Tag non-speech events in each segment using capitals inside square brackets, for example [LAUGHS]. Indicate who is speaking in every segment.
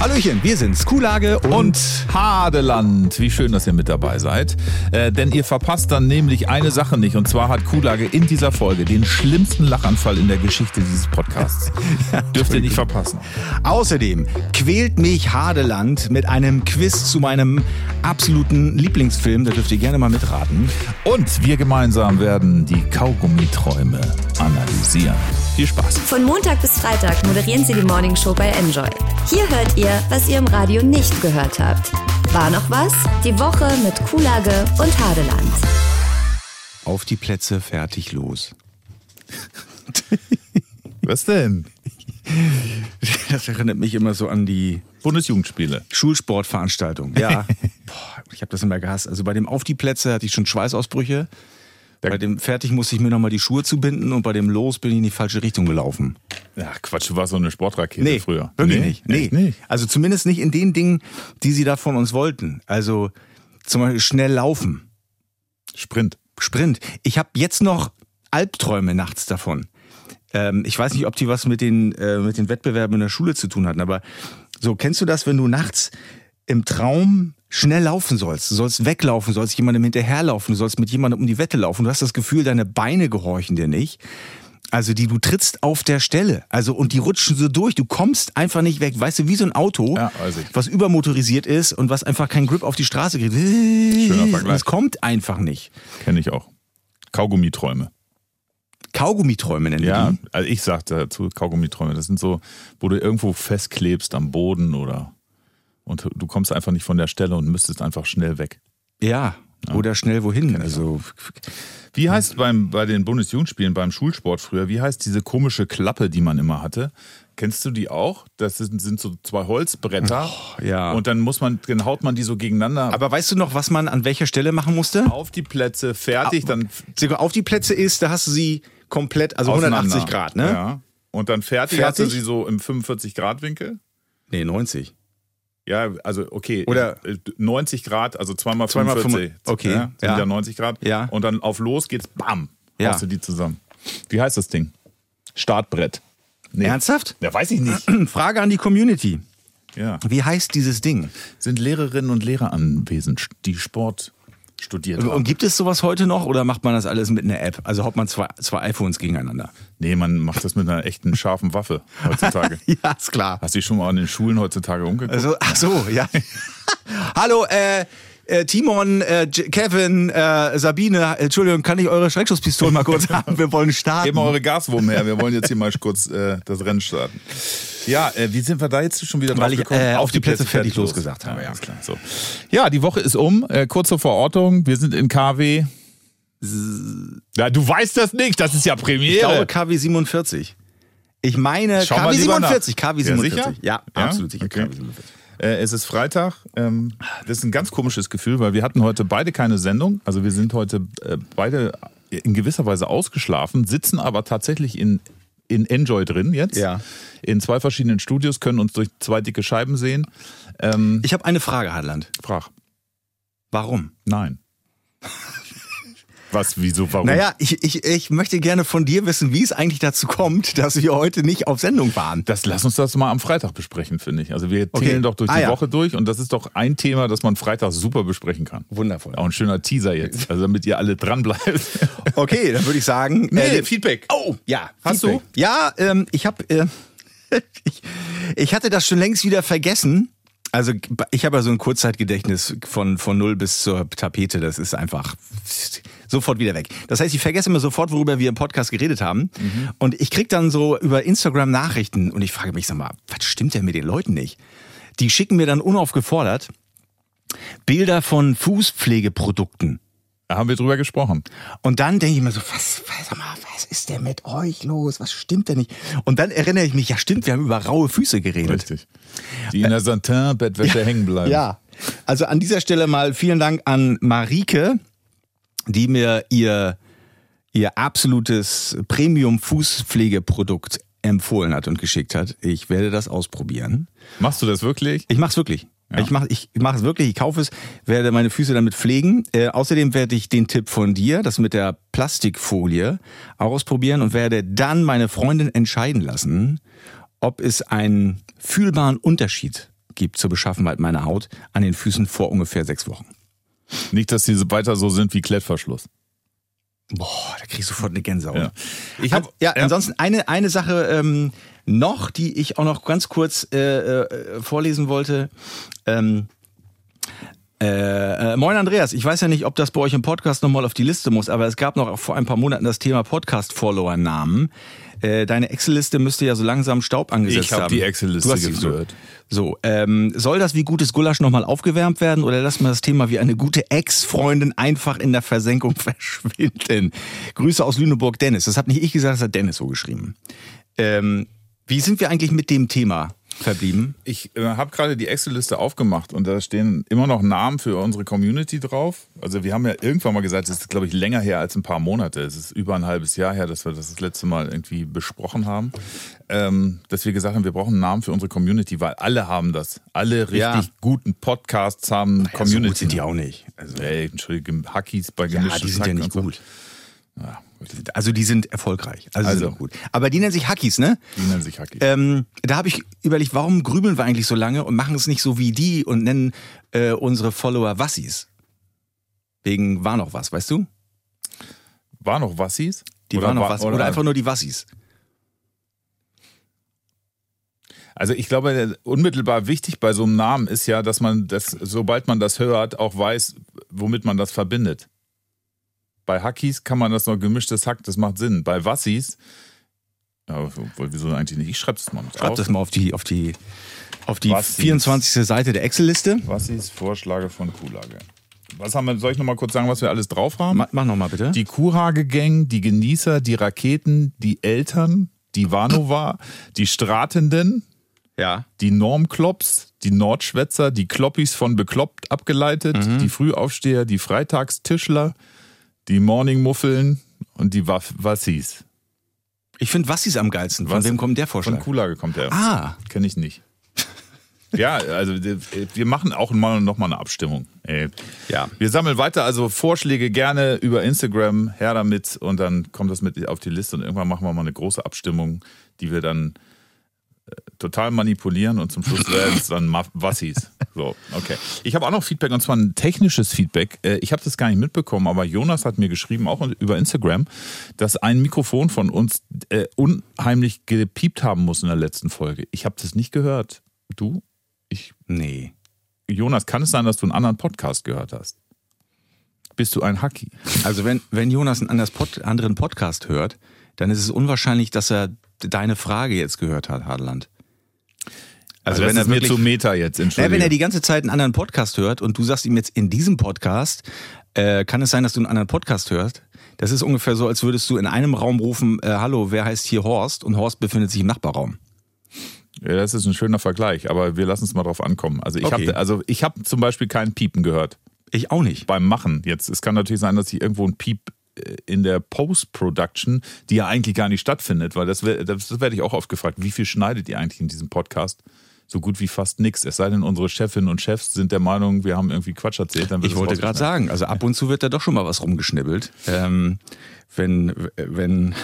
Speaker 1: Hallöchen, wir sind's, Kuhlage und,
Speaker 2: und Hadeland. Wie schön, dass ihr mit dabei seid. Äh, denn ihr verpasst dann nämlich eine Sache nicht. Und zwar hat Kuhlage in dieser Folge den schlimmsten Lachanfall in der Geschichte dieses Podcasts. [LAUGHS] ja, Dürft ihr nicht verpassen.
Speaker 1: Außerdem quält mich Hadeland mit einem Quiz zu meinem absoluten Lieblingsfilm. Da dürft ihr gerne mal mitraten.
Speaker 2: Und wir gemeinsam werden die Kaugummiträume analysieren. Viel Spaß.
Speaker 3: Von Montag bis Freitag moderieren sie die Morning Show bei Enjoy. Hier hört ihr, was ihr im Radio nicht gehört habt. War noch was? Die Woche mit Kuhlage und Hadeland.
Speaker 1: Auf die Plätze, fertig, los. [LAUGHS]
Speaker 2: was denn?
Speaker 1: Das erinnert mich immer so an die
Speaker 2: Bundesjugendspiele.
Speaker 1: Schulsportveranstaltung. Ja. [LAUGHS] Boah, ich habe das immer gehasst. Also bei dem Auf die Plätze hatte ich schon Schweißausbrüche. Bei dem Fertig musste ich mir nochmal die Schuhe zubinden und bei dem Los bin ich in die falsche Richtung gelaufen.
Speaker 2: Ja, Quatsch, du warst so eine Sportrakete
Speaker 1: nee,
Speaker 2: früher.
Speaker 1: Wirklich nee, nicht. Nee. nicht. Also zumindest nicht in den Dingen, die sie da von uns wollten. Also zum Beispiel schnell laufen.
Speaker 2: Sprint.
Speaker 1: Sprint. Ich habe jetzt noch Albträume nachts davon. Ähm, ich weiß nicht, ob die was mit den, äh, mit den Wettbewerben in der Schule zu tun hatten, aber so, kennst du das, wenn du nachts im Traum schnell laufen sollst. Du sollst weglaufen, du sollst jemandem hinterherlaufen, du sollst mit jemandem um die Wette laufen. Du hast das Gefühl, deine Beine gehorchen dir nicht. Also die, du trittst auf der Stelle. Also und die rutschen so durch. Du kommst einfach nicht weg. Weißt du, wie so ein Auto, ja, was übermotorisiert ist und was einfach keinen Grip auf die Straße kriegt. Schöner Vergleich. Es kommt einfach nicht.
Speaker 2: Kenne ich auch. Kaugummiträume.
Speaker 1: Kaugummiträume nennen
Speaker 2: Ja, die? also ich sagte dazu Kaugummiträume. Das sind so, wo du irgendwo festklebst am Boden oder und du kommst einfach nicht von der Stelle und müsstest einfach schnell weg.
Speaker 1: Ja, ja. oder schnell wohin. Also
Speaker 2: wie heißt beim bei den Bundesjugendspielen beim Schulsport früher? Wie heißt diese komische Klappe, die man immer hatte? Kennst du die auch? Das sind, sind so zwei Holzbretter.
Speaker 1: Oh, ja.
Speaker 2: Und dann muss man, dann haut man die so gegeneinander.
Speaker 1: Aber weißt du noch, was man an welcher Stelle machen musste?
Speaker 2: Auf die Plätze, fertig, dann.
Speaker 1: Auf die Plätze ist, da hast du sie komplett, also 180 Grad, ne?
Speaker 2: Ja. Und dann fertig, fertig? hast du sie so im 45 Grad Winkel?
Speaker 1: Nee, 90.
Speaker 2: Ja, also okay.
Speaker 1: Oder
Speaker 2: 90 Grad, also zweimal 45.
Speaker 1: Okay.
Speaker 2: Ja, sind ja. 90 Grad.
Speaker 1: Ja.
Speaker 2: Und dann auf los geht's, bam,
Speaker 1: ja.
Speaker 2: hast du die zusammen. Wie heißt das Ding? Startbrett.
Speaker 1: Nee. Ernsthaft?
Speaker 2: Ja, weiß ich nicht. [CLEARS THROAT]
Speaker 1: Frage an die Community.
Speaker 2: Ja.
Speaker 1: Wie heißt dieses Ding?
Speaker 2: Sind Lehrerinnen und Lehrer anwesend, die Sport studiert haben.
Speaker 1: Und gibt es sowas heute noch oder macht man das alles mit einer App? Also haut man zwei, zwei iPhones gegeneinander?
Speaker 2: Nee, man macht das mit einer echten scharfen Waffe heutzutage. [LAUGHS]
Speaker 1: ja, ist klar.
Speaker 2: Hast du dich schon mal an den Schulen heutzutage umgeguckt?
Speaker 1: Also, ach so, ja. [LAUGHS] Hallo, äh, äh, Timon, äh, Kevin, äh, Sabine, Entschuldigung, kann ich eure Schreckschusspistolen mal kurz [LAUGHS] haben? Wir wollen starten.
Speaker 2: Geben eure Gaswurm her, wir wollen jetzt hier mal kurz äh, das Rennen starten. Ja, äh, wie sind wir da jetzt schon wieder
Speaker 1: drauf Weil ich äh, auf, die Plätze, Plätze fertig los gesagt habe.
Speaker 2: Ja, ja. Klar. So. ja, die Woche ist um. Äh, kurze Verortung. Wir sind in KW. Ja, du weißt das nicht. Das ist ja Premiere. Ich
Speaker 1: glaube KW 47. Ich meine
Speaker 2: Schau
Speaker 1: KW 47. KW 47.
Speaker 2: Ja, sicher?
Speaker 1: ja absolut sicher. Okay. KW 47.
Speaker 2: Äh, es ist Freitag. Ähm, das ist ein ganz komisches Gefühl, weil wir hatten heute beide keine Sendung. Also wir sind heute äh, beide in gewisser Weise ausgeschlafen, sitzen aber tatsächlich in in Enjoy drin jetzt.
Speaker 1: Ja.
Speaker 2: In zwei verschiedenen Studios, können uns durch zwei dicke Scheiben sehen. Ähm,
Speaker 1: ich habe eine Frage, Hadland.
Speaker 2: Frag.
Speaker 1: Warum?
Speaker 2: Nein. Was, wieso, warum?
Speaker 1: Naja, ich, ich, ich möchte gerne von dir wissen, wie es eigentlich dazu kommt, [LAUGHS] dass wir heute nicht auf Sendung waren.
Speaker 2: Das lass uns das mal am Freitag besprechen, finde ich. Also wir okay. doch durch ah, die ja. Woche durch und das ist doch ein Thema, das man Freitag super besprechen kann.
Speaker 1: Wundervoll.
Speaker 2: Auch ein schöner Teaser jetzt, also damit ihr alle dranbleibt. [LAUGHS]
Speaker 1: Okay, dann würde ich sagen. [LAUGHS]
Speaker 2: Nee, äh, Feedback.
Speaker 1: Oh, ja.
Speaker 2: Hast
Speaker 1: Feedback.
Speaker 2: du?
Speaker 1: Ja, ähm, ich habe. Äh, ich, ich hatte das schon längst wieder vergessen. Also ich habe ja so ein Kurzzeitgedächtnis von, von null bis zur Tapete. Das ist einfach sofort wieder weg. Das heißt, ich vergesse immer sofort, worüber wir im Podcast geredet haben. Mhm. Und ich krieg dann so über Instagram Nachrichten und ich frage mich, sag mal, was stimmt denn mit den Leuten nicht? Die schicken mir dann unaufgefordert Bilder von Fußpflegeprodukten.
Speaker 2: Da haben wir drüber gesprochen.
Speaker 1: Und dann denke ich mir so, was, was, mal, was ist denn mit euch los? Was stimmt denn nicht? Und dann erinnere ich mich, ja stimmt, wir haben über raue Füße geredet.
Speaker 2: Richtig. Die in der Santin-Bettwäsche [LAUGHS]
Speaker 1: ja,
Speaker 2: hängen bleiben.
Speaker 1: Ja. Also an dieser Stelle mal vielen Dank an Marike, die mir ihr, ihr absolutes Premium-Fußpflegeprodukt empfohlen hat und geschickt hat. Ich werde das ausprobieren.
Speaker 2: Machst du das wirklich?
Speaker 1: Ich mach's wirklich. Ja. Ich mache ich mach es wirklich, ich kaufe es, werde meine Füße damit pflegen. Äh, außerdem werde ich den Tipp von dir, das mit der Plastikfolie, ausprobieren und werde dann meine Freundin entscheiden lassen, ob es einen fühlbaren Unterschied gibt zur Beschaffenheit meiner Haut an den Füßen vor ungefähr sechs Wochen.
Speaker 2: Nicht, dass die weiter so sind wie Klettverschluss.
Speaker 1: Boah, da krieg ich sofort eine Gänsehaut.
Speaker 2: Ja. Ich hab,
Speaker 1: ja, ansonsten eine, eine Sache ähm, noch, die ich auch noch ganz kurz äh, äh, vorlesen wollte. Ähm, äh, äh, moin Andreas, ich weiß ja nicht, ob das bei euch im Podcast nochmal auf die Liste muss, aber es gab noch vor ein paar Monaten das Thema Podcast-Follower-Namen. Äh, deine Excel-Liste müsste ja so langsam Staub angesetzt
Speaker 2: Ich hab
Speaker 1: haben.
Speaker 2: die Excel-Liste
Speaker 1: Du hast sie
Speaker 2: geführt.
Speaker 1: So, ähm, soll das wie gutes Gulasch nochmal aufgewärmt werden oder lassen wir das Thema wie eine gute Ex-Freundin einfach in der Versenkung [LAUGHS] verschwinden? Grüße aus Lüneburg, Dennis. Das hat nicht ich gesagt, das hat Dennis so geschrieben. Ähm, wie sind wir eigentlich mit dem Thema verblieben?
Speaker 2: Ich äh, habe gerade die Excel-Liste aufgemacht und da stehen immer noch Namen für unsere Community drauf. Also wir haben ja irgendwann mal gesagt, es ist glaube ich länger her als ein paar Monate. Es ist über ein halbes Jahr her, dass wir das das letzte Mal irgendwie besprochen haben. Ähm, dass wir gesagt haben, wir brauchen einen Namen für unsere Community, weil alle haben das. Alle richtig
Speaker 1: Ja.
Speaker 2: guten Podcasts haben
Speaker 1: Ja, so
Speaker 2: Community.
Speaker 1: gut sind die auch nicht. Also,
Speaker 2: Ey, entschuldige, Hackies bei
Speaker 1: ja,
Speaker 2: gemischtes
Speaker 1: die sind ja
Speaker 2: Hack
Speaker 1: nicht
Speaker 2: und so.
Speaker 1: gut.
Speaker 2: Ja, gut.
Speaker 1: Also die sind erfolgreich. Also,
Speaker 2: Also.
Speaker 1: sind gut. Aber die nennen sich Hackies, ne?
Speaker 2: Die nennen sich Hackies.
Speaker 1: Ähm, da habe ich überlegt, warum grübeln wir eigentlich so lange und machen es nicht so wie die und nennen äh, unsere Follower Wassis? Wegen war noch was, weißt du?
Speaker 2: War noch Wassis?
Speaker 1: Die
Speaker 2: Oder
Speaker 1: war noch was. Oder, einfach nur die Wassis.
Speaker 2: Also ich glaube, unmittelbar wichtig bei so einem Namen ist ja, dass man das, sobald man das hört, auch weiß, womit man das verbindet. Bei Hackies kann man das noch gemischtes Hack, das macht Sinn. Bei Wassis, ja, wieso eigentlich nicht? Ich schreibe das mal mit
Speaker 1: Schreib
Speaker 2: auf.
Speaker 1: das mal auf die, auf die, auf die
Speaker 2: Wassis.
Speaker 1: 24. Seite der Excel-Liste.
Speaker 2: Wassis Vorschläge von Kuhlage. Was haben wir, soll ich nochmal kurz sagen, was wir alles drauf haben?
Speaker 1: Ma- Mach nochmal bitte.
Speaker 2: Die Kurhage-Gang, die Genießer, die Raketen, die Eltern, die Vanova, die Stratenden,
Speaker 1: ja.
Speaker 2: die Normklops, die Nordschwätzer, die Kloppis von bekloppt abgeleitet, die Frühaufsteher, die Freitagstischler, die Morningmuffeln und die Waff Wassis.
Speaker 1: Ich finde Wassis am geilsten. Von
Speaker 2: Was?
Speaker 1: wem kommt der
Speaker 2: Von
Speaker 1: Vorschlag?
Speaker 2: Kuhlage kommt der.
Speaker 1: Ah,
Speaker 2: Kenne ich nicht. [LAUGHS] ja, also wir machen auch mal noch mal eine Abstimmung. Ey.
Speaker 1: Ja.
Speaker 2: Wir sammeln weiter, also Vorschläge gerne über Instagram, her damit und dann kommt das mit auf die Liste und irgendwann machen wir mal eine große Abstimmung, die wir dann total manipulieren und zum Schluss werden es dann Wassis. So, okay. Ich habe auch noch Feedback und zwar ein technisches Feedback. Äh, Ich habe das gar nicht mitbekommen, aber Jonas hat mir geschrieben, auch über Instagram, dass ein Mikrofon von uns äh, unheimlich gepiept haben muss in der letzten Folge. Ich habe das nicht gehört. Du? Ich
Speaker 1: nee.
Speaker 2: Jonas, kann es sein, dass du einen anderen Podcast gehört hast? Bist du ein Hacki?
Speaker 1: Also wenn, wenn Jonas einen anderen Podcast hört, dann ist es unwahrscheinlich, dass er deine Frage jetzt gehört hat, Hadeland.
Speaker 2: Also, das ist mir
Speaker 1: wirklich-
Speaker 2: zu Meta jetzt, entschuldige.
Speaker 1: wenn er die ganze Zeit einen anderen Podcast hört und du sagst ihm jetzt in diesem Podcast, äh, kann es sein, dass du einen anderen Podcast hörst? Das ist ungefähr so, als würdest du in einem Raum rufen, äh, hallo, wer heißt hier Horst? Und Horst befindet sich im Nachbarraum.
Speaker 2: ja, das ist ein schöner Vergleich, aber wir lassen es mal drauf ankommen. Also ich
Speaker 1: Okay.
Speaker 2: habe also ich habe zum Beispiel kein Piepen gehört
Speaker 1: Ich auch nicht.
Speaker 2: beim Machen. Jetzt es kann natürlich sein, dass ich irgendwo ein Piep äh, in der Post-Production, die ja eigentlich gar nicht stattfindet, weil das, das werde ich auch oft gefragt. Wie viel schneidet ihr eigentlich in diesem Podcast? So gut wie fast nichts. Es sei denn, unsere Chefinnen und Chefs sind der Meinung, wir haben irgendwie Quatsch erzählt. Dann wird
Speaker 1: Ich wollte gerade sagen, also ab und zu wird da doch schon mal was rumgeschnibbelt. Ähm, wenn, wenn,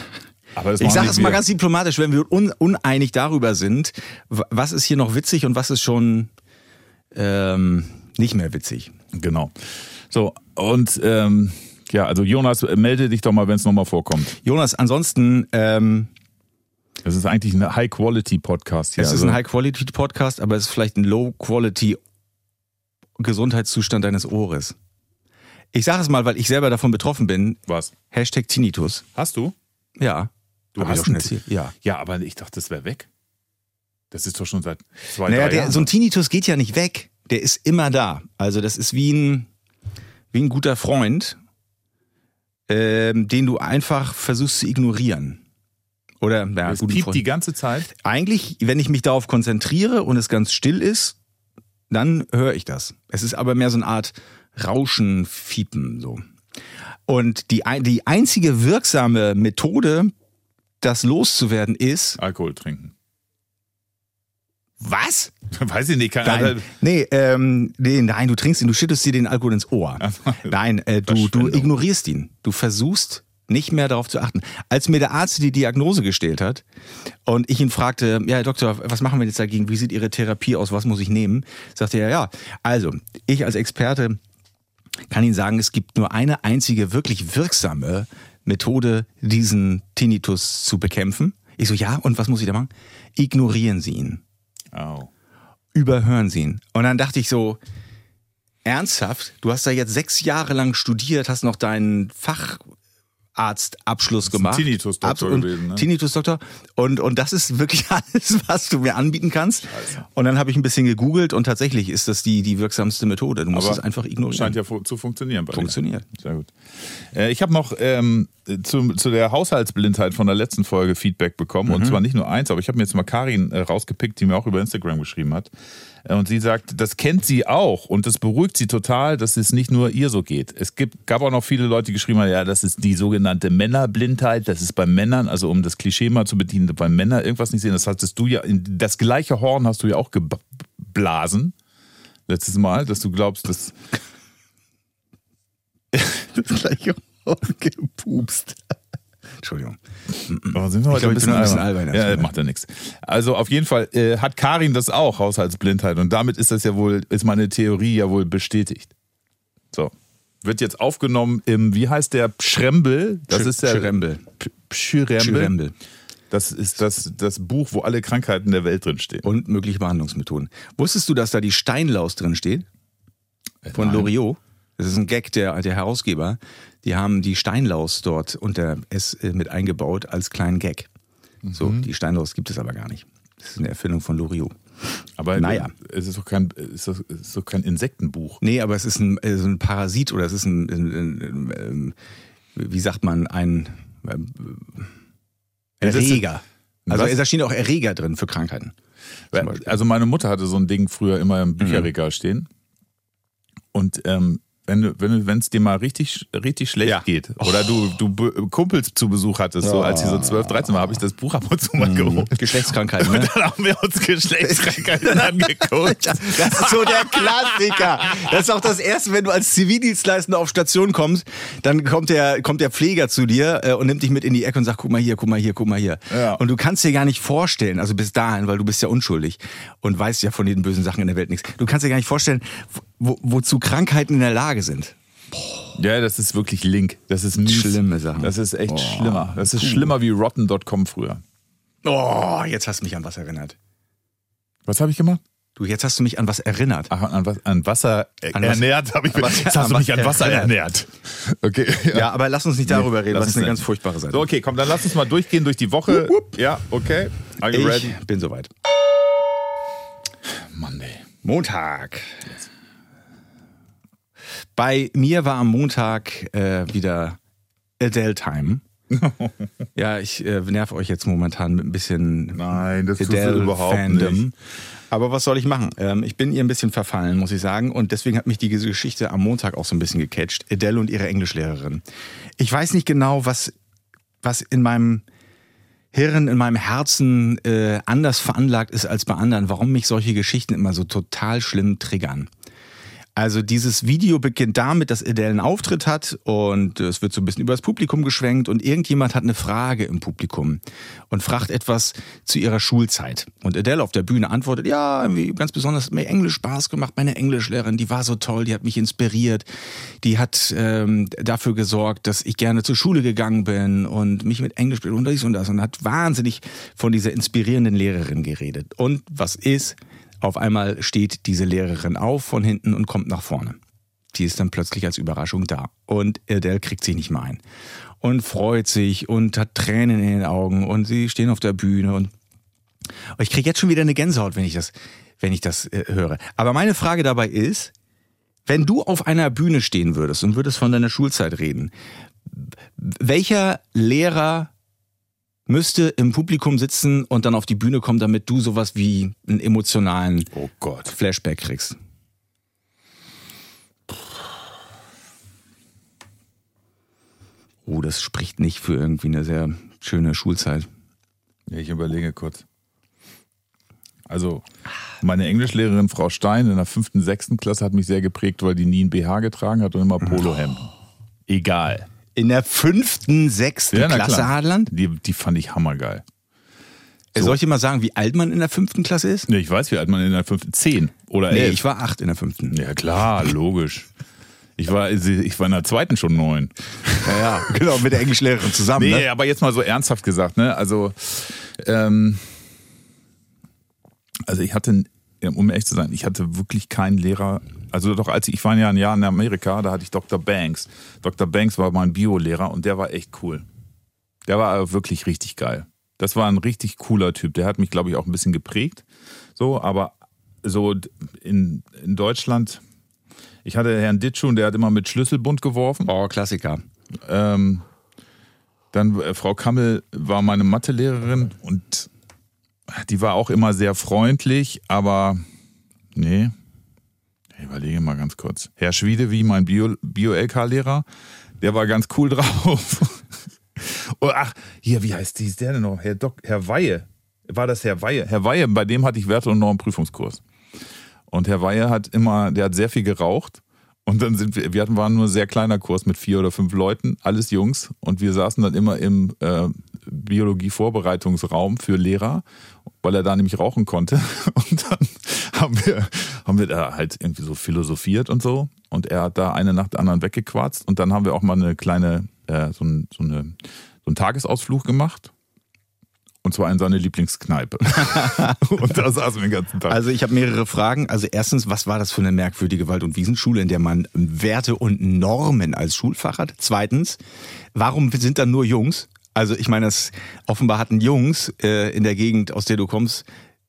Speaker 1: ich sage es mal ganz diplomatisch, wenn wir un, uneinig darüber sind, was ist hier noch witzig und was ist schon ähm, nicht mehr witzig.
Speaker 2: Genau. So, und ähm, ja, also Jonas, äh, melde dich doch mal, wenn es nochmal vorkommt.
Speaker 1: Jonas, ansonsten, ähm,
Speaker 2: Das ist eigentlich ein High-Quality-Podcast hier.
Speaker 1: es ist
Speaker 2: also,
Speaker 1: ein High-Quality-Podcast, aber es ist vielleicht ein Low-Quality-Gesundheitszustand deines Ohres. Ich sage es mal, weil ich selber davon betroffen bin.
Speaker 2: Was?
Speaker 1: Hashtag Tinnitus.
Speaker 2: Hast du?
Speaker 1: Ja.
Speaker 2: Du
Speaker 1: Hab
Speaker 2: hast
Speaker 1: ich schon erzählt. Ja.
Speaker 2: Ja, aber ich dachte, das wäre weg. Das ist doch schon seit zwei,
Speaker 1: Naja,
Speaker 2: drei
Speaker 1: der,
Speaker 2: Jahren.
Speaker 1: so ein Tinnitus geht ja nicht weg. Der ist immer da. Also das ist wie ein, wie ein guter Freund, ähm, den du einfach versuchst zu ignorieren. Oder, ja,
Speaker 2: es piept
Speaker 1: Freund.
Speaker 2: die ganze Zeit.
Speaker 1: Eigentlich, wenn ich mich darauf konzentriere und es ganz still ist, dann höre ich das. Es ist aber mehr so eine Art Rauschen, Fiepen, so. Und die, die einzige wirksame Methode, das loszuwerden, ist,
Speaker 2: Alkohol trinken.
Speaker 1: was? [LAUGHS]
Speaker 2: Weiß ich nicht, kann
Speaker 1: Nein, nee, ähm, nee, nein, du trinkst ihn, du schüttest dir den Alkohol ins Ohr. [LAUGHS] Nein, äh, du, du ignorierst ihn. Du versuchst nicht mehr darauf zu achten. Als mir der Arzt die Diagnose gestellt hat und ich ihn fragte, ja, Herr Doktor, was machen wir jetzt dagegen? Wie sieht Ihre Therapie aus? Was muss ich nehmen? Sagte er, ja, also, ich als Experte kann Ihnen sagen, es gibt nur eine einzige wirklich wirksame Methode, diesen Tinnitus zu bekämpfen. Ich so, ja, und was muss ich da machen? Ignorieren Sie ihn.
Speaker 2: Au.
Speaker 1: Überhören Sie ihn. Und dann dachte ich so, ernsthaft? Du hast da jetzt sechs Jahre lang studiert, hast noch deinen Facharztabschluss gemacht.
Speaker 2: Tinnitus-Doktor gewesen, ne?
Speaker 1: Tinnitus-Doktor. Und, und das ist wirklich [LAUGHS] alles, was du mir anbieten kannst. Und dann habe ich ein bisschen gegoogelt und tatsächlich ist das die, die wirksamste Methode. Du musst
Speaker 2: Aber
Speaker 1: es einfach ignorieren.
Speaker 2: Scheint ja zu funktionieren bei dir.
Speaker 1: Funktioniert.
Speaker 2: Sehr gut. Äh, ich habe noch ähm, zu, zu der Haushaltsblindheit von der letzten Folge Feedback bekommen.
Speaker 1: Mhm.
Speaker 2: Und zwar nicht nur eins, aber ich habe mir jetzt mal Karin äh, rausgepickt, die mir auch über Instagram geschrieben hat. Äh, und sie sagt, das kennt sie auch und das beruhigt sie total, dass es nicht nur ihr so geht. Es gibt, gab auch noch viele Leute, die geschrieben haben, ja, das ist die sogenannte Männerblindheit. Das ist bei Männern, also um das Klischee mal zu bedienen, bei Männern irgendwas nicht sehen. Das hattest du ja, das gleiche Horn hast du ja auch geblasen. Letztes Mal, dass du glaubst, dass [LAUGHS]
Speaker 1: Das gleiche [LAUGHS] gepupst. Entschuldigung.
Speaker 2: Oh, sind wir heute ein bisschen
Speaker 1: ein bisschen
Speaker 2: albern.
Speaker 1: albern
Speaker 2: Ja, macht ja nichts. Also auf jeden Fall äh, hat Karin das auch, Haushaltsblindheit. Und damit ist das ja wohl, ist meine Theorie ja wohl bestätigt. So. Wird jetzt aufgenommen im, wie heißt der, Schrembel? Das
Speaker 1: Sch-
Speaker 2: ist der
Speaker 1: Schrembel.
Speaker 2: Schrembel. Das ist das, das Buch, wo alle Krankheiten der Welt drinstehen.
Speaker 1: Und mögliche Behandlungsmethoden. Wusstest du, dass da die Steinlaus drin steht? Von. Loriot. Das ist ein Gag der, der Herausgeber. Die haben die Steinlaus dort unter S äh, mit eingebaut als kleinen Gag. So,
Speaker 2: Mhm.
Speaker 1: die Steinlaus gibt es aber gar nicht. Das ist eine Erfindung von Loriot.
Speaker 2: Aber
Speaker 1: Naja.
Speaker 2: es ist doch kein, es ist doch, es ist kein Insektenbuch.
Speaker 1: Nee, aber es ist ein, äh, so ein Parasit oder es ist ein, ein, ein, ähm, wie sagt man, ein ähm,
Speaker 2: ist-
Speaker 1: Erreger. Also da stehen auch Erreger drin für Krankheiten.
Speaker 2: Also meine Mutter hatte so ein Ding früher immer im
Speaker 1: Mhm.
Speaker 2: Bücherregal stehen. Und ähm, wenn du, wenn du, es dir mal richtig, richtig schlecht
Speaker 1: Ja.
Speaker 2: geht oder du, du Be- Kumpels zu Besuch hattest, so als sie so 12, 13 war, habe ich das Buch ab und zu mal geholt.
Speaker 1: Geschlechtskrankheiten, ne?
Speaker 2: Dann haben wir uns Geschlechtskrankheiten [LAUGHS] angeguckt.
Speaker 1: Das ist so der Klassiker. Das ist auch das Erste, wenn du als Zivildienstleistender auf Station kommst, dann kommt der, kommt der Pfleger zu dir äh, und nimmt dich mit in die Ecke und sagt, guck mal hier, guck mal hier, guck mal hier.
Speaker 2: Ja.
Speaker 1: Und du kannst dir gar nicht vorstellen, also bis dahin, weil du bist ja unschuldig und weißt ja von den bösen Sachen in der Welt nichts. Du kannst dir gar nicht vorstellen, wo, wozu Krankheiten in der Lage sind.
Speaker 2: Ja, das ist wirklich link. Das ist mies.
Speaker 1: Schlimme Sachen.
Speaker 2: Das ist echt
Speaker 1: Oh,
Speaker 2: schlimmer. Das ist schlimmer wie rotten.com früher.
Speaker 1: Oh, jetzt hast du mich an was erinnert.
Speaker 2: Was habe ich gemacht?
Speaker 1: Du, jetzt hast du mich an was erinnert.
Speaker 2: Ach, an, was, an Wasser
Speaker 1: An
Speaker 2: ernährt habe ich.
Speaker 1: was-
Speaker 2: Jetzt hast du mich an Wasser ernährt. Okay.
Speaker 1: Ja, aber lass uns nicht darüber reden,
Speaker 2: Lass
Speaker 1: das ist eine ganz furchtbare Seite.
Speaker 2: So, okay, komm, dann lass uns mal durchgehen durch die Woche. Ja, okay. Are you
Speaker 1: ich
Speaker 2: ready?
Speaker 1: bin soweit.
Speaker 2: Monday.
Speaker 1: Montag. Bei mir war am Montag äh, wieder Adele Time. [LAUGHS] ja, ich äh, nerv euch jetzt momentan mit ein bisschen
Speaker 2: Nein, das
Speaker 1: Adele
Speaker 2: überhaupt
Speaker 1: Fandom.
Speaker 2: nicht.
Speaker 1: Aber was soll ich machen? Ähm, ich bin ihr ein bisschen verfallen, muss ich sagen. Und deswegen hat mich diese Geschichte am Montag auch so ein bisschen gecatcht. Adele und ihre Englischlehrerin. Ich weiß nicht genau, was, was in meinem Hirn, in meinem Herzen äh, anders veranlagt ist als bei anderen, warum mich solche Geschichten immer so total schlimm triggern. Also dieses Video beginnt damit, dass Adele einen Auftritt hat und es wird so ein bisschen über das Publikum geschwenkt und irgendjemand hat eine Frage im Publikum und fragt etwas zu ihrer Schulzeit. Und Adele auf der Bühne antwortet, ja, ganz besonders hat mir Englisch Spaß gemacht. Meine Englischlehrerin, die war so toll, die hat mich inspiriert, die hat ähm, dafür gesorgt, dass ich gerne zur Schule gegangen bin und mich mit Englisch und dies und das und hat wahnsinnig von dieser inspirierenden Lehrerin geredet. Und was ist? Auf einmal steht diese Lehrerin auf von hinten und kommt nach vorne. Die ist dann plötzlich als Überraschung da. Und Adele kriegt sich nicht mal ein. Und freut sich und hat Tränen in den Augen und sie stehen auf der Bühne und und ich kriege jetzt schon wieder eine Gänsehaut, wenn ich das, wenn ich das äh, höre. Aber meine Frage dabei ist, wenn du auf einer Bühne stehen würdest und würdest von deiner Schulzeit reden, welcher Lehrer müsste im Publikum sitzen und dann auf die Bühne kommen, damit du sowas wie einen emotionalen
Speaker 2: Oh.
Speaker 1: Flashback kriegst? Oh, das spricht nicht für irgendwie eine sehr schöne Schulzeit.
Speaker 2: Ja, ich überlege kurz. Also, meine Englischlehrerin Frau Stein in der fünften, sechsten Klasse hat mich sehr geprägt, weil die nie ein BH getragen hat und immer Polohemden. Egal.
Speaker 1: In der fünften, sechsten
Speaker 2: Ja,
Speaker 1: Klasse,
Speaker 2: klar.
Speaker 1: Hadeland?
Speaker 2: Die, die fand ich hammergeil.
Speaker 1: Äh, Soll ich dir mal sagen, wie alt man in der fünften Klasse ist?
Speaker 2: Nee, ich weiß, wie alt man in der fünften, zehn oder
Speaker 1: Nee,
Speaker 2: elf.
Speaker 1: ich war acht in der fünften.
Speaker 2: ja klar, logisch. Ich war, ich war in der zweiten schon neun.
Speaker 1: Ja, ja. genau, mit der Englischlehrerin zusammen.
Speaker 2: Nee,
Speaker 1: Ne?
Speaker 2: aber jetzt mal so ernsthaft gesagt, ne? Also, ähm, also ich hatte, um ehrlich zu sein, ich hatte wirklich keinen Lehrer. Also doch, als ich, ich war ja ein Jahr in Amerika, da hatte ich Dr. Banks. Dr. Banks war mein Biolehrer und der war echt cool. Der war wirklich richtig geil. Das war ein richtig cooler Typ. Der hat mich, glaube ich, auch ein bisschen geprägt. So, aber so in, in Deutschland, ich hatte Herrn Ditschun, der hat immer mit Schlüsselbund geworfen.
Speaker 1: Oh, Klassiker.
Speaker 2: Ähm, dann äh, Frau Kammel war meine Mathelehrerin und die war auch immer sehr freundlich, aber nee. Überlege mal ganz kurz. Herr Schwiede, wie mein Bio- Bio-LK-Lehrer, der war ganz cool [LAUGHS] drauf. oh, ach, hier, wie heißt die, der denn noch? Herr, Dok Herr Weihe. War das Herr Weihe? Herr Weihe, bei dem hatte ich Werte- und Normprüfungskurs. Und Herr Weihe hat immer, der hat sehr viel geraucht. Und dann sind wir, wir hatten, waren nur ein sehr kleiner Kurs mit vier oder fünf Leuten, alles Jungs. Und wir saßen dann immer im äh, Biologie-Vorbereitungsraum für Lehrer, weil er da nämlich rauchen konnte. [LAUGHS] Und dann haben wir, haben wir da halt irgendwie so philosophiert und so. Und er hat da eine nach der anderen weggequarzt. Und dann haben wir auch mal eine kleine, äh, so, ein, so, eine, so einen Tagesausflug gemacht. Und zwar in seine Lieblingskneipe. [LAUGHS] und da saßen wir den ganzen Tag.
Speaker 1: Also ich habe mehrere Fragen. Also erstens, was war das für eine merkwürdige Wald- und Wiesenschule, in der man Werte und Normen als Schulfach hat? Zweitens, warum sind da nur Jungs? Also ich meine, das offenbar hatten Jungs äh, in der Gegend, aus der du kommst,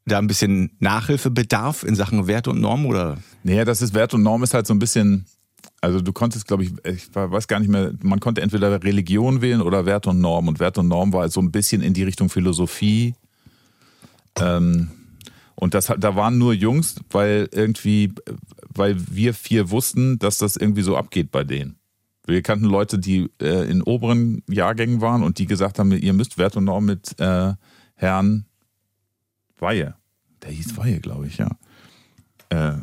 Speaker 1: da ein bisschen Nachhilfebedarf in Sachen Werte und Normen oder?
Speaker 2: Naja, das ist Wert und Norm ist halt so ein bisschen, also du konntest, glaube ich, ich weiß gar nicht mehr, man konnte entweder Religion wählen oder Wert und Norm. Und Wert und Norm war halt so ein bisschen in die Richtung Philosophie. Ähm, und das, da waren nur Jungs, weil irgendwie, weil wir vier wussten, dass das irgendwie so abgeht bei denen. Wir kannten Leute, die äh, in oberen Jahrgängen waren und die gesagt haben, ihr müsst Wert und Norm mit äh, Herrn Weihe. Der hieß Weihe, glaube ich, ja. Äh,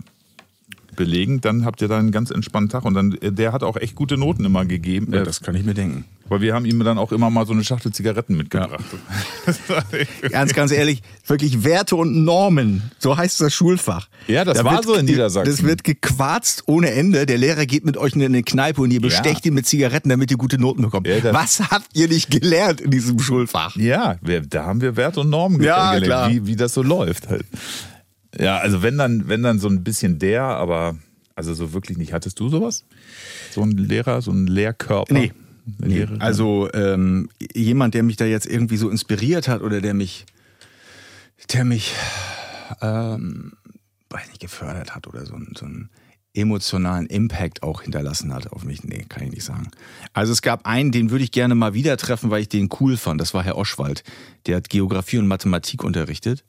Speaker 2: belegen, dann habt ihr da einen ganz entspannten Tag. Und dann, äh, der hat auch echt gute Noten immer gegeben. Äh,
Speaker 1: kann ich mir denken.
Speaker 2: Weil wir haben ihm dann auch immer mal so eine Schachtel Zigaretten mitgebracht. [LAUGHS]
Speaker 1: Ganz, ganz ehrlich, wirklich Werte und Normen, so heißt das Schulfach.
Speaker 2: Ja, das
Speaker 1: Da
Speaker 2: war
Speaker 1: wird
Speaker 2: so in Niedersachsen.
Speaker 1: Das wird gequarzt ohne Ende. Der Lehrer geht mit euch in eine Kneipe und ihr bestecht ihn mit Zigaretten, damit ihr gute Noten bekommt.
Speaker 2: Ja,
Speaker 1: Was habt ihr nicht gelernt in diesem Schulfach?
Speaker 2: Ja, wir, da haben wir Wert und Normen
Speaker 1: Ja,
Speaker 2: gelernt,
Speaker 1: klar.
Speaker 2: Wie, wie das so läuft halt. Ja, also wenn dann, wenn dann so ein bisschen der, aber also so wirklich nicht. Hattest du sowas? So ein Lehrer, so ein Lehrkörper?
Speaker 1: Nee.
Speaker 2: Lehrerin?
Speaker 1: also ähm, jemand, der mich da jetzt irgendwie so inspiriert hat oder der mich, der mich, ähm, weiß nicht, gefördert hat oder so, einen- so einen emotionalen Impact auch hinterlassen hat auf mich. Nee, kann ich nicht sagen. Also es gab einen, den würde ich gerne mal wieder treffen, weil ich den cool fand. Das war Herr Oschwald. Der hat Geografie und Mathematik unterrichtet.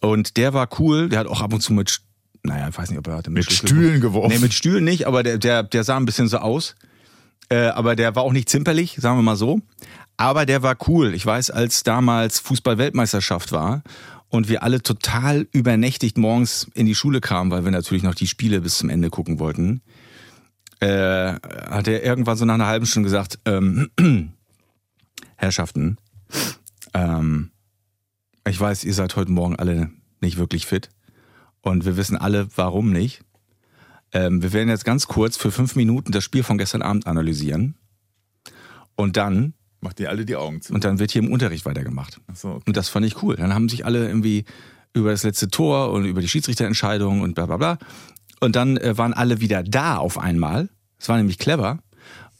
Speaker 1: Und der war cool. Der hat auch ab und zu mit, naja, ich weiß nicht, ob er hatte
Speaker 2: Mit
Speaker 1: Schlüssel-
Speaker 2: Stühlen geworfen.
Speaker 1: Nee, mit Stühlen nicht, aber der, der, der sah ein bisschen so aus. Äh, aber der war auch nicht zimperlich, sagen wir mal so. Aber der war cool. Ich weiß, als damals Fußball-Weltmeisterschaft war und wir alle total übernächtigt morgens in die Schule kamen, weil wir natürlich noch die Spiele bis zum Ende gucken wollten, äh, hat er irgendwann so nach einer halben Stunde gesagt, ähm, [CLEARS THROAT] Herrschaften, ähm, ich weiß, ihr seid heute Morgen alle nicht wirklich fit und wir wissen alle, warum nicht. Ähm, wir werden jetzt ganz kurz für fünf Minuten das Spiel von gestern Abend analysieren. Und dann,
Speaker 2: Macht ihr alle die Augen zu.
Speaker 1: und dann wird hier im Unterricht weitergemacht.
Speaker 2: Ach so, okay.
Speaker 1: Und das fand ich cool. Dann haben sich alle irgendwie über das letzte Tor und über die Schiedsrichterentscheidung und bla bla bla. Und dann äh, waren alle wieder da auf einmal. Das war nämlich clever.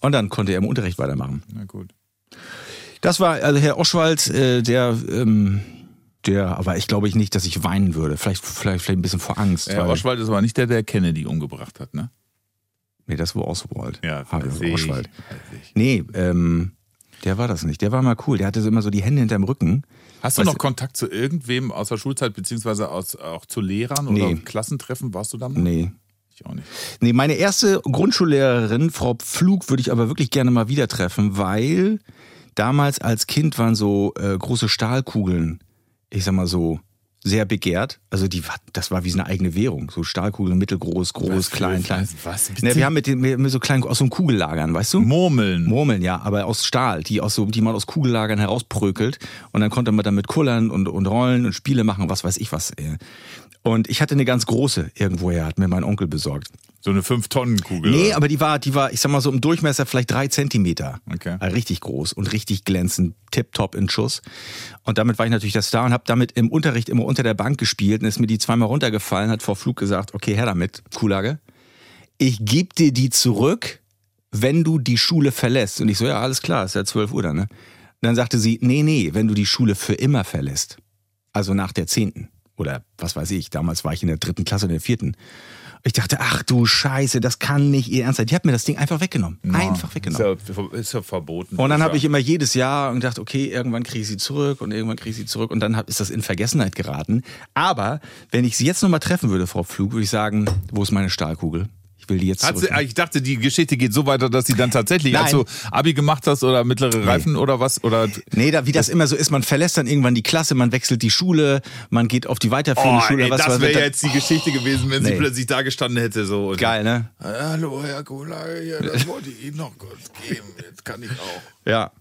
Speaker 1: Und dann konnte er im Unterricht weitermachen.
Speaker 2: Na gut.
Speaker 1: Das war also Herr Oschwald, äh, der, ähm, der, aber ich glaube ich nicht, dass ich weinen würde. Vielleicht, vielleicht, vielleicht ein bisschen vor Angst. Weil-
Speaker 2: Oschwald ist aber nicht der, der Kennedy umgebracht hat, ne?
Speaker 1: Nee, das war Oswald. Harvey
Speaker 2: weiß ich,
Speaker 1: Oswald.
Speaker 2: ich.
Speaker 1: Nee, ähm, der war das nicht. Der war mal cool. Der hatte so immer so die Hände hinterm Rücken.
Speaker 2: Hast du noch Kontakt zu irgendwem aus der Schulzeit, beziehungsweise aus, auch zu Lehrern oder
Speaker 1: Nee.
Speaker 2: Klassentreffen? Warst du da mal?
Speaker 1: Nee.
Speaker 2: Ich auch nicht.
Speaker 1: Nee, meine erste Grundschullehrerin, Frau Pflug, würde ich aber wirklich gerne mal wieder treffen, weil damals als Kind waren so äh, große Stahlkugeln, ich sag mal so, sehr begehrt. Also die war, das war wie so eine eigene Währung. So Stahlkugeln, mittelgroß, groß,
Speaker 2: Was,
Speaker 1: klein, klein.
Speaker 2: was, was, bitte?
Speaker 1: Ne, wir haben mit, den, mit so kleinen, aus so einem Kugellagern, weißt du?
Speaker 2: Murmeln.
Speaker 1: Murmeln, ja, aber aus Stahl, die aus so, die man aus Kugellagern herausprökelt. Und dann konnte man damit kullern und, und rollen und Spiele machen, was weiß ich was. Und ich hatte eine ganz große irgendwoher, hat mir mein Onkel besorgt.
Speaker 2: So eine 5-Tonnen-Kugel.
Speaker 1: Nee, aber die war, die war, ich sag mal so im Durchmesser vielleicht drei Zentimeter.
Speaker 2: Okay.
Speaker 1: Äh, Richtig groß und richtig glänzend, tipptopp in Schuss. Und damit war ich natürlich der Star und habe damit im Unterricht immer unter der Bank gespielt und ist mir die zweimal runtergefallen, hat vor Flug gesagt, okay, her damit, Kuhlage. Ich geb dir die zurück, wenn du die Schule verlässt. Und ich so, ja, alles klar, ist ja 12 Uhr dann, ne? Und dann sagte sie, nee, nee, wenn du die Schule für immer verlässt. Also nach der zehnten. Oder was weiß ich, damals war ich in der dritten Klasse oder der vierten. Ich dachte, ach du Scheiße, das kann nicht ihr Ernst sein. Die hat mir das Ding einfach weggenommen. Einfach weggenommen.
Speaker 2: Ist ja, ist ja verboten.
Speaker 1: Und dann habe ich immer jedes Jahr und gedacht, okay, irgendwann kriege ich sie zurück und irgendwann kriege ich sie zurück und dann hab, ist das in Vergessenheit geraten. Aber wenn ich sie jetzt nochmal treffen würde, Frau Pflug, würde ich sagen, wo ist meine Stahlkugel? Ich will die jetzt
Speaker 2: Hat sie, ich dachte, die Geschichte geht so weiter, dass sie dann tatsächlich,
Speaker 1: Nein.
Speaker 2: als du Abi gemacht hast oder mittlere Reifen oder was, oder
Speaker 1: Nee, da, wie das immer so ist, man verlässt dann irgendwann die Klasse, man wechselt die Schule, man geht auf die weiterführende
Speaker 2: Oh,
Speaker 1: Schule.
Speaker 2: ey,
Speaker 1: was
Speaker 2: das wäre jetzt die Geschichte gewesen, wenn sie
Speaker 1: Nee.
Speaker 2: plötzlich da gestanden hätte. So.
Speaker 1: Geil, ne?
Speaker 2: Hallo, Herr Kulage, ja, das wollte ich Ihnen noch kurz geben. Jetzt kann ich auch.
Speaker 1: Ja.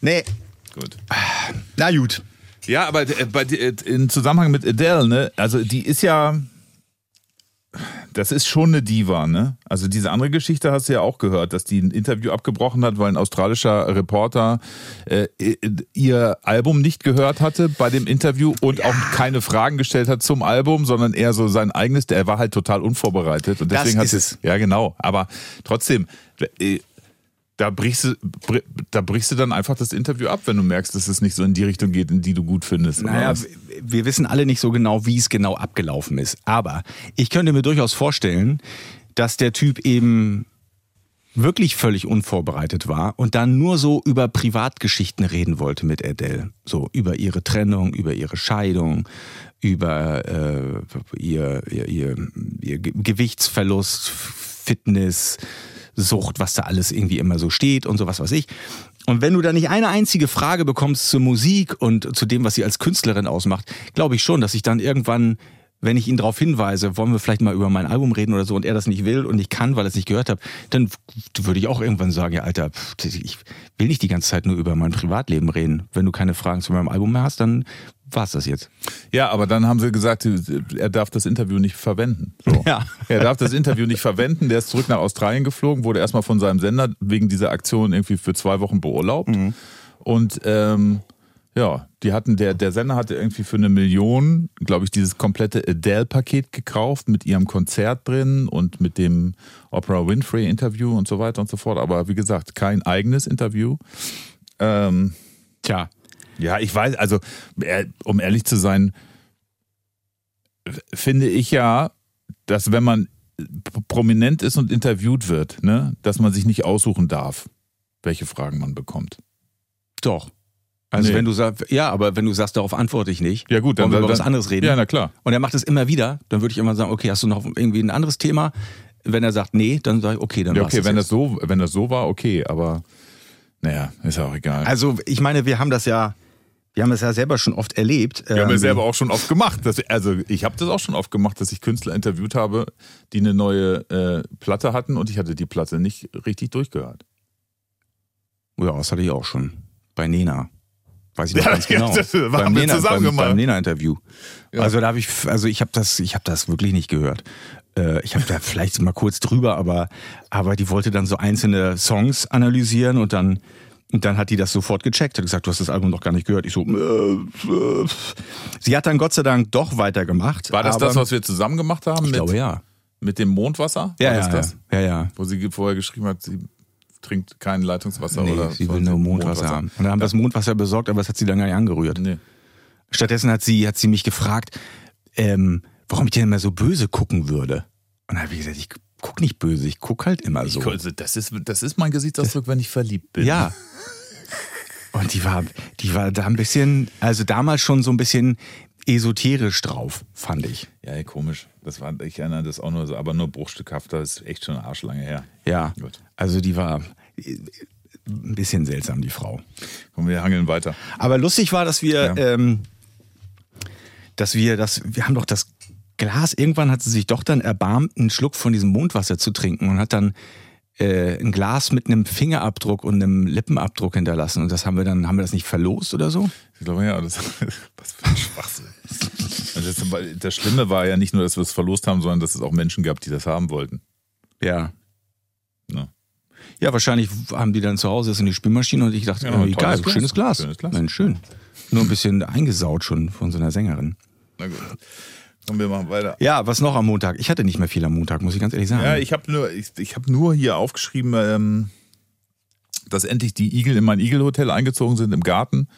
Speaker 1: Nee,
Speaker 2: Gut.
Speaker 1: na gut.
Speaker 2: Ja, aber äh, bei, äh, in Zusammenhang mit Adele, ne, also die ist ja, das ist schon eine Diva, ne? Also diese andere Geschichte hast du ja auch gehört, dass die ein Interview abgebrochen hat, weil ein australischer Reporter äh, ihr Album nicht gehört hatte bei dem Interview und auch keine Fragen gestellt hat zum Album, sondern eher so sein eigenes. Er war halt total unvorbereitet und
Speaker 1: Das
Speaker 2: deswegen hat
Speaker 1: ist
Speaker 2: sie-
Speaker 1: es.
Speaker 2: Ja, genau. Aber trotzdem. Äh, da brichst, du, da brichst du dann einfach das Interview ab, wenn du merkst, dass es nicht so in die Richtung geht, in die du gut findest.
Speaker 1: Naja, wir wissen alle nicht so genau, wie es genau abgelaufen ist. Aber ich könnte mir durchaus vorstellen, dass der Typ eben wirklich völlig unvorbereitet war und dann nur so über Privatgeschichten reden wollte mit Adele. So über ihre Trennung, über ihre Scheidung, über äh, ihr, ihr, ihr, ihr Ge- Gewichtsverlust, Fitness, Sucht, was da alles irgendwie immer so steht und sowas weiß ich. Und wenn du da nicht eine einzige Frage bekommst zur Musik und zu dem, was sie als Künstlerin ausmacht, glaube ich schon, dass ich dann irgendwann, wenn ich ihn darauf hinweise, wollen wir vielleicht mal über mein Album reden oder so und er das nicht will und nicht kann, weil er es nicht gehört hat, dann würde ich auch irgendwann sagen, ja Alter, ich will nicht die ganze Zeit nur über mein Privatleben reden. Wenn du keine Fragen zu meinem Album mehr hast, dann war's das jetzt.
Speaker 2: Ja, aber dann haben sie gesagt, er darf das Interview nicht verwenden. So. [LAUGHS]
Speaker 1: Ja.
Speaker 2: Er darf das Interview nicht verwenden. Der ist zurück nach Australien geflogen, wurde erstmal von seinem Sender wegen dieser Aktion irgendwie für zwei Wochen beurlaubt.
Speaker 1: Mhm.
Speaker 2: Und ähm, ja, die hatten, der, der Sender hatte irgendwie für eine Million, glaube ich, dieses komplette Adele-Paket gekauft mit ihrem Konzert drin und mit dem Oprah Winfrey-Interview und so weiter und so fort. Aber wie gesagt, kein eigenes Interview. Ähm,
Speaker 1: Tja.
Speaker 2: Ja, ich weiß, also äh, um ehrlich zu sein, finde ich ja, dass wenn man prominent ist und interviewt wird, ne, dass man sich nicht aussuchen darf, welche Fragen man bekommt.
Speaker 1: Doch. Also
Speaker 2: Nee.
Speaker 1: wenn du sagst, ja, aber wenn du sagst, darauf antworte ich nicht,
Speaker 2: Ja gut,
Speaker 1: wollen wir
Speaker 2: dann
Speaker 1: über was
Speaker 2: dann-
Speaker 1: anderes reden.
Speaker 2: Ja, na klar.
Speaker 1: Und er macht es immer wieder, dann würde ich immer sagen, okay, hast du noch irgendwie ein anderes Thema? Wenn er sagt, nee, dann sage ich, okay, dann
Speaker 2: Ja, okay, wenn das so, wenn das so war, okay, aber naja, ist ja auch egal.
Speaker 1: Also ich meine, wir haben das ja, wir haben das ja selber schon oft erlebt.
Speaker 2: wir haben
Speaker 1: Ähm,
Speaker 2: es selber auch schon oft gemacht. Dass, also ich habe das auch schon oft gemacht, dass ich Künstler interviewt habe, die eine neue äh, Platte hatten und ich hatte die Platte nicht richtig durchgehört.
Speaker 1: Ja, das hatte ich auch schon. Bei Nena. Weiß ich noch
Speaker 2: Ja,
Speaker 1: ganz [LAUGHS] genau.
Speaker 2: das haben
Speaker 1: beim
Speaker 2: wir
Speaker 1: Nena,
Speaker 2: zusammen
Speaker 1: beim,
Speaker 2: gemacht.
Speaker 1: beim Nena-Interview.
Speaker 2: Ja.
Speaker 1: Also da habe ich, also ich habe das, ich habe das wirklich nicht gehört. Äh, Ich habe da [LAUGHS] vielleicht mal kurz drüber, aber, aber die wollte dann so einzelne Songs analysieren und dann, und dann hat die das sofort gecheckt, hat gesagt, du hast das Album noch gar nicht gehört. Ich so, äh, äh. sie hat dann Gott sei Dank doch weitergemacht.
Speaker 2: War das
Speaker 1: aber
Speaker 2: das, was wir zusammen gemacht haben
Speaker 1: Ich
Speaker 2: mit,
Speaker 1: glaube ja.
Speaker 2: mit dem Mondwasser?
Speaker 1: Ja, ja,
Speaker 2: das
Speaker 1: ja, ja.
Speaker 2: Wo sie vorher geschrieben hat, sie trinkt kein Leitungswasser
Speaker 1: Nee,
Speaker 2: oder
Speaker 1: sie will nur Mondwasser haben. Und dann haben wir das Mondwasser besorgt, aber das hat sie dann gar nicht angerührt.
Speaker 2: Nee.
Speaker 1: Stattdessen hat sie, hat sie mich gefragt, ähm, warum ich denn immer so böse gucken würde. Und dann habe ich gesagt, ich guck nicht böse, ich guck halt immer so.
Speaker 2: Ich, also das, ist, das ist mein Gesichtsausdruck, wenn ich verliebt bin.
Speaker 1: ja. Und die war, die war da ein bisschen, also damals schon so ein bisschen esoterisch drauf, fand ich.
Speaker 2: Ja, komisch. Das war, ich erinnere das auch nur so, aber nur bruchstückhaft, das ist echt schon eine Arschlange her.
Speaker 1: Ja.
Speaker 2: Gut.
Speaker 1: Also die war äh, ein bisschen seltsam, die Frau.
Speaker 2: Komm, wir hangeln weiter.
Speaker 1: Aber lustig war, dass wir,
Speaker 2: Ja.
Speaker 1: ähm, dass wir das, wir haben doch das Glas, irgendwann hat sie sich doch dann erbarmt, einen Schluck von diesem Mondwasser zu trinken und hat dann äh, ein Glas mit einem Fingerabdruck und einem Lippenabdruck hinterlassen. Und das haben wir dann, haben wir das nicht verlost oder so?
Speaker 2: Ich glaube, ja, das, [LAUGHS] was für ein Schwachsinn. Also das, das Schlimme war ja nicht nur, dass wir es verlost haben, sondern dass es auch Menschen gab, die das haben wollten.
Speaker 1: Ja.
Speaker 2: Ne?
Speaker 1: Ja, wahrscheinlich haben die dann zu Hause das in die Spülmaschine und ich dachte,
Speaker 2: Ja, tolles
Speaker 1: egal,
Speaker 2: Glas.
Speaker 1: schönes Glas.
Speaker 2: Schönes Glas.
Speaker 1: Mensch, schön. Nur ein bisschen eingesaut schon von so einer Sängerin.
Speaker 2: Na gut. Kommen wir machen weiter.
Speaker 1: Ja, was noch am Montag? Ich hatte nicht mehr viel am Montag, muss ich ganz ehrlich sagen.
Speaker 2: Ja, ich habe nur, ich, ich hab nur hier aufgeschrieben, ähm, dass endlich die Igel in mein Igelhotel eingezogen sind im Garten.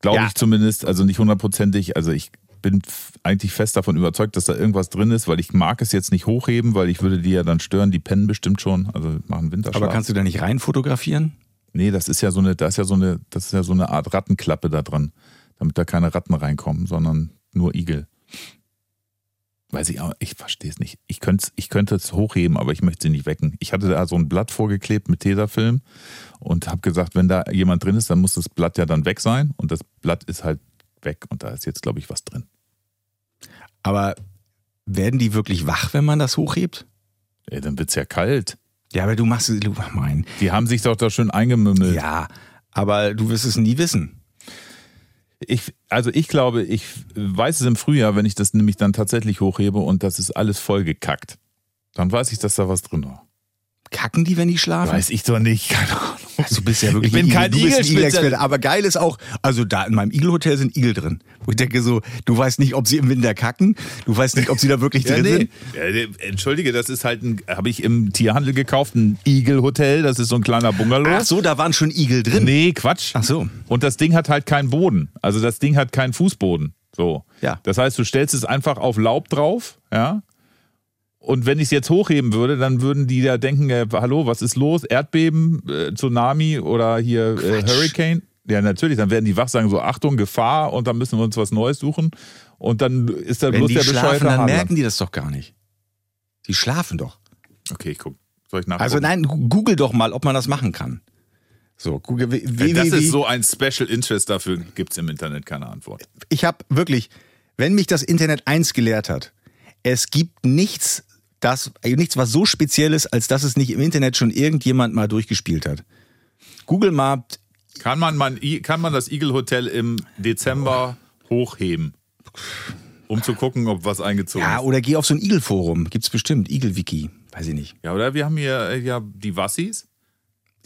Speaker 2: Glaube
Speaker 1: Ja.
Speaker 2: ich zumindest, also nicht hundertprozentig. Also ich bin eigentlich fest davon überzeugt, dass da irgendwas drin ist, weil ich mag es jetzt nicht hochheben, weil ich würde die ja dann stören. Die pennen bestimmt schon, also machen Winterschlaf.
Speaker 1: Aber kannst du da nicht rein fotografieren?
Speaker 2: Nee, das ist ja so eine, das ist ja so eine, das ist ja so eine Art Rattenklappe da dran, damit da keine Ratten reinkommen, sondern nur Igel. Weiß ich auch, ich verstehe es nicht. Ich könnte ich könnte es hochheben, aber ich möchte sie nicht wecken. Ich hatte da so ein Blatt vorgeklebt mit Tesafilm und habe gesagt, wenn da jemand drin ist, dann muss das Blatt ja dann weg sein und das Blatt ist halt weg und da ist jetzt, glaube ich, was drin.
Speaker 1: Aber werden die wirklich wach, wenn man das hochhebt?
Speaker 2: Ey, dann wird's ja kalt.
Speaker 1: Ja, aber du machst es, du mein.
Speaker 2: Die haben sich doch da schön eingemümmelt.
Speaker 1: Ja, aber du wirst es nie wissen.
Speaker 2: Ich, also ich glaube, ich weiß es im Frühjahr, wenn ich das nämlich dann tatsächlich hochhebe und das ist alles vollgekackt. Dann weiß ich, dass da was drin war.
Speaker 1: Kacken die, wenn die schlafen?
Speaker 2: Weiß ich doch nicht, keine Ahnung.
Speaker 1: Du bist ja wirklich
Speaker 2: Ich bin
Speaker 1: ein
Speaker 2: kein
Speaker 1: du bist ein. Igel-Experte. Aber geil ist auch, also da in meinem Igelhotel sind Igel drin. Wo ich denke so, du weißt nicht, ob sie im Winter kacken, du weißt nicht, ob sie da wirklich drin sind.
Speaker 2: Ja, nee, Entschuldige, das ist halt ein, habe ich im Tierhandel gekauft, ein Igelhotel, das ist so ein kleiner Bungalow.
Speaker 1: Ach so, da waren schon Igel drin.
Speaker 2: Nee, Quatsch.
Speaker 1: Ach so.
Speaker 2: Und das Ding hat halt keinen Boden. Also das Ding hat keinen Fußboden. So.
Speaker 1: Ja.
Speaker 2: Das heißt, du stellst es einfach auf Laub drauf, ja. Und wenn ich es jetzt hochheben würde, dann würden die da denken, äh, hallo, was ist los? Erdbeben, äh, Tsunami oder hier äh. Hurricane? Ja, natürlich, dann werden die wach sagen, so Achtung, Gefahr und dann müssen wir uns was Neues suchen. Und dann ist da
Speaker 1: Wenn
Speaker 2: bloß
Speaker 1: die
Speaker 2: der
Speaker 1: schlafen, dann
Speaker 2: Hadler.
Speaker 1: merken die das doch gar nicht. Die schlafen doch.
Speaker 2: Okay, ich guck. Soll ich nachgucken?
Speaker 1: Also nein, google doch mal, ob man das machen kann. So, google, wie, wie,
Speaker 2: das ist so ein Special Interest, dafür gibt es im Internet keine Antwort.
Speaker 1: ich habe wirklich, wenn mich das Internet eins gelehrt hat, es gibt nichts, das, nichts, was so speziell ist, als dass es nicht im Internet schon irgendjemand mal durchgespielt hat. Google mal,
Speaker 2: Kann man, man, kann man das Eagle Hotel im Dezember hochheben? Um zu gucken, ob was eingezogen
Speaker 1: ja,
Speaker 2: ist.
Speaker 1: oder geh auf so ein Igel-Forum, gibt's bestimmt, Igel-Wiki, weiß ich nicht.
Speaker 2: Ja, oder wir haben hier äh, ja die Wassis.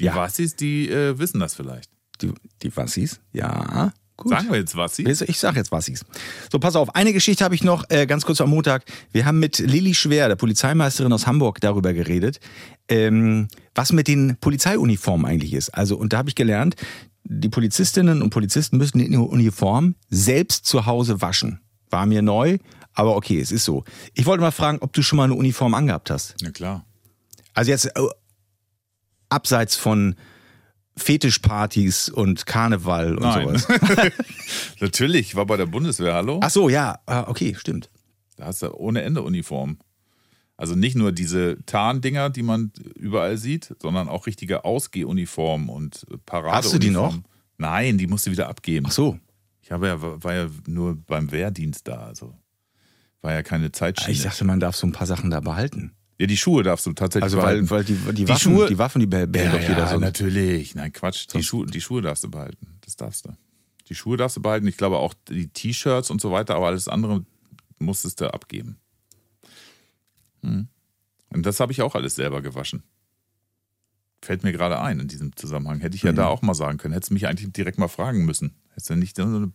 Speaker 2: Die
Speaker 1: Ja.
Speaker 2: Wassis, die äh, wissen das vielleicht.
Speaker 1: Die, die Wassis? Ja, gut.
Speaker 2: Sagen wir jetzt Wassis?
Speaker 1: Ich sag jetzt Wassis. So, pass auf, eine Geschichte habe ich noch, äh, ganz kurz am Montag. Wir haben mit Lilly Schwer, der Polizeimeisterin aus Hamburg, darüber geredet, ähm, was mit den Polizeiuniformen eigentlich ist. Also, und da habe ich gelernt, die Polizistinnen und Polizisten müssen die Uniform selbst zu Hause waschen. War mir neu, aber okay, es ist so. Ich wollte mal fragen, ob du schon mal eine Uniform angehabt hast.
Speaker 2: Ja, klar.
Speaker 1: Also jetzt äh, abseits von Fetischpartys und Karneval und
Speaker 2: Nein.
Speaker 1: sowas. [LAUGHS]
Speaker 2: Natürlich, war bei der Bundeswehr, hallo?
Speaker 1: Ach so, ja, ah, okay, stimmt.
Speaker 2: Da hast du ohne Ende Uniform. Also nicht nur diese Tarndinger, die man überall sieht, sondern auch richtige Ausgehuniformen und Paradeuniformen.
Speaker 1: Hast du die noch?
Speaker 2: Nein, die musst du wieder abgeben.
Speaker 1: Ach so.
Speaker 2: Ich habe ja, war ja nur beim Wehrdienst da, also war ja keine Zeitschiene.
Speaker 1: Ich dachte, man darf so ein paar Sachen da behalten.
Speaker 2: Ja, die Schuhe darfst du tatsächlich
Speaker 1: Also weil,
Speaker 2: behalten.
Speaker 1: weil die, die,
Speaker 2: Die
Speaker 1: Waffen,
Speaker 2: Schuhe-
Speaker 1: die Waffen, die behält
Speaker 2: ja,
Speaker 1: doch jeder
Speaker 2: ja,
Speaker 1: so.
Speaker 2: natürlich. Nein, Quatsch. Die Schuhe, die Schuhe darfst du behalten. Das darfst du. Die Schuhe darfst du behalten. Ich glaube auch die T-Shirts und so weiter, aber alles andere musstest du abgeben. Hm. Und das habe ich auch alles selber gewaschen. Fällt mir gerade ein in diesem Zusammenhang. Hätte ich ja
Speaker 1: Mhm.
Speaker 2: da auch mal sagen können. Hättest du mich eigentlich direkt mal fragen müssen. Hättest du nicht so eine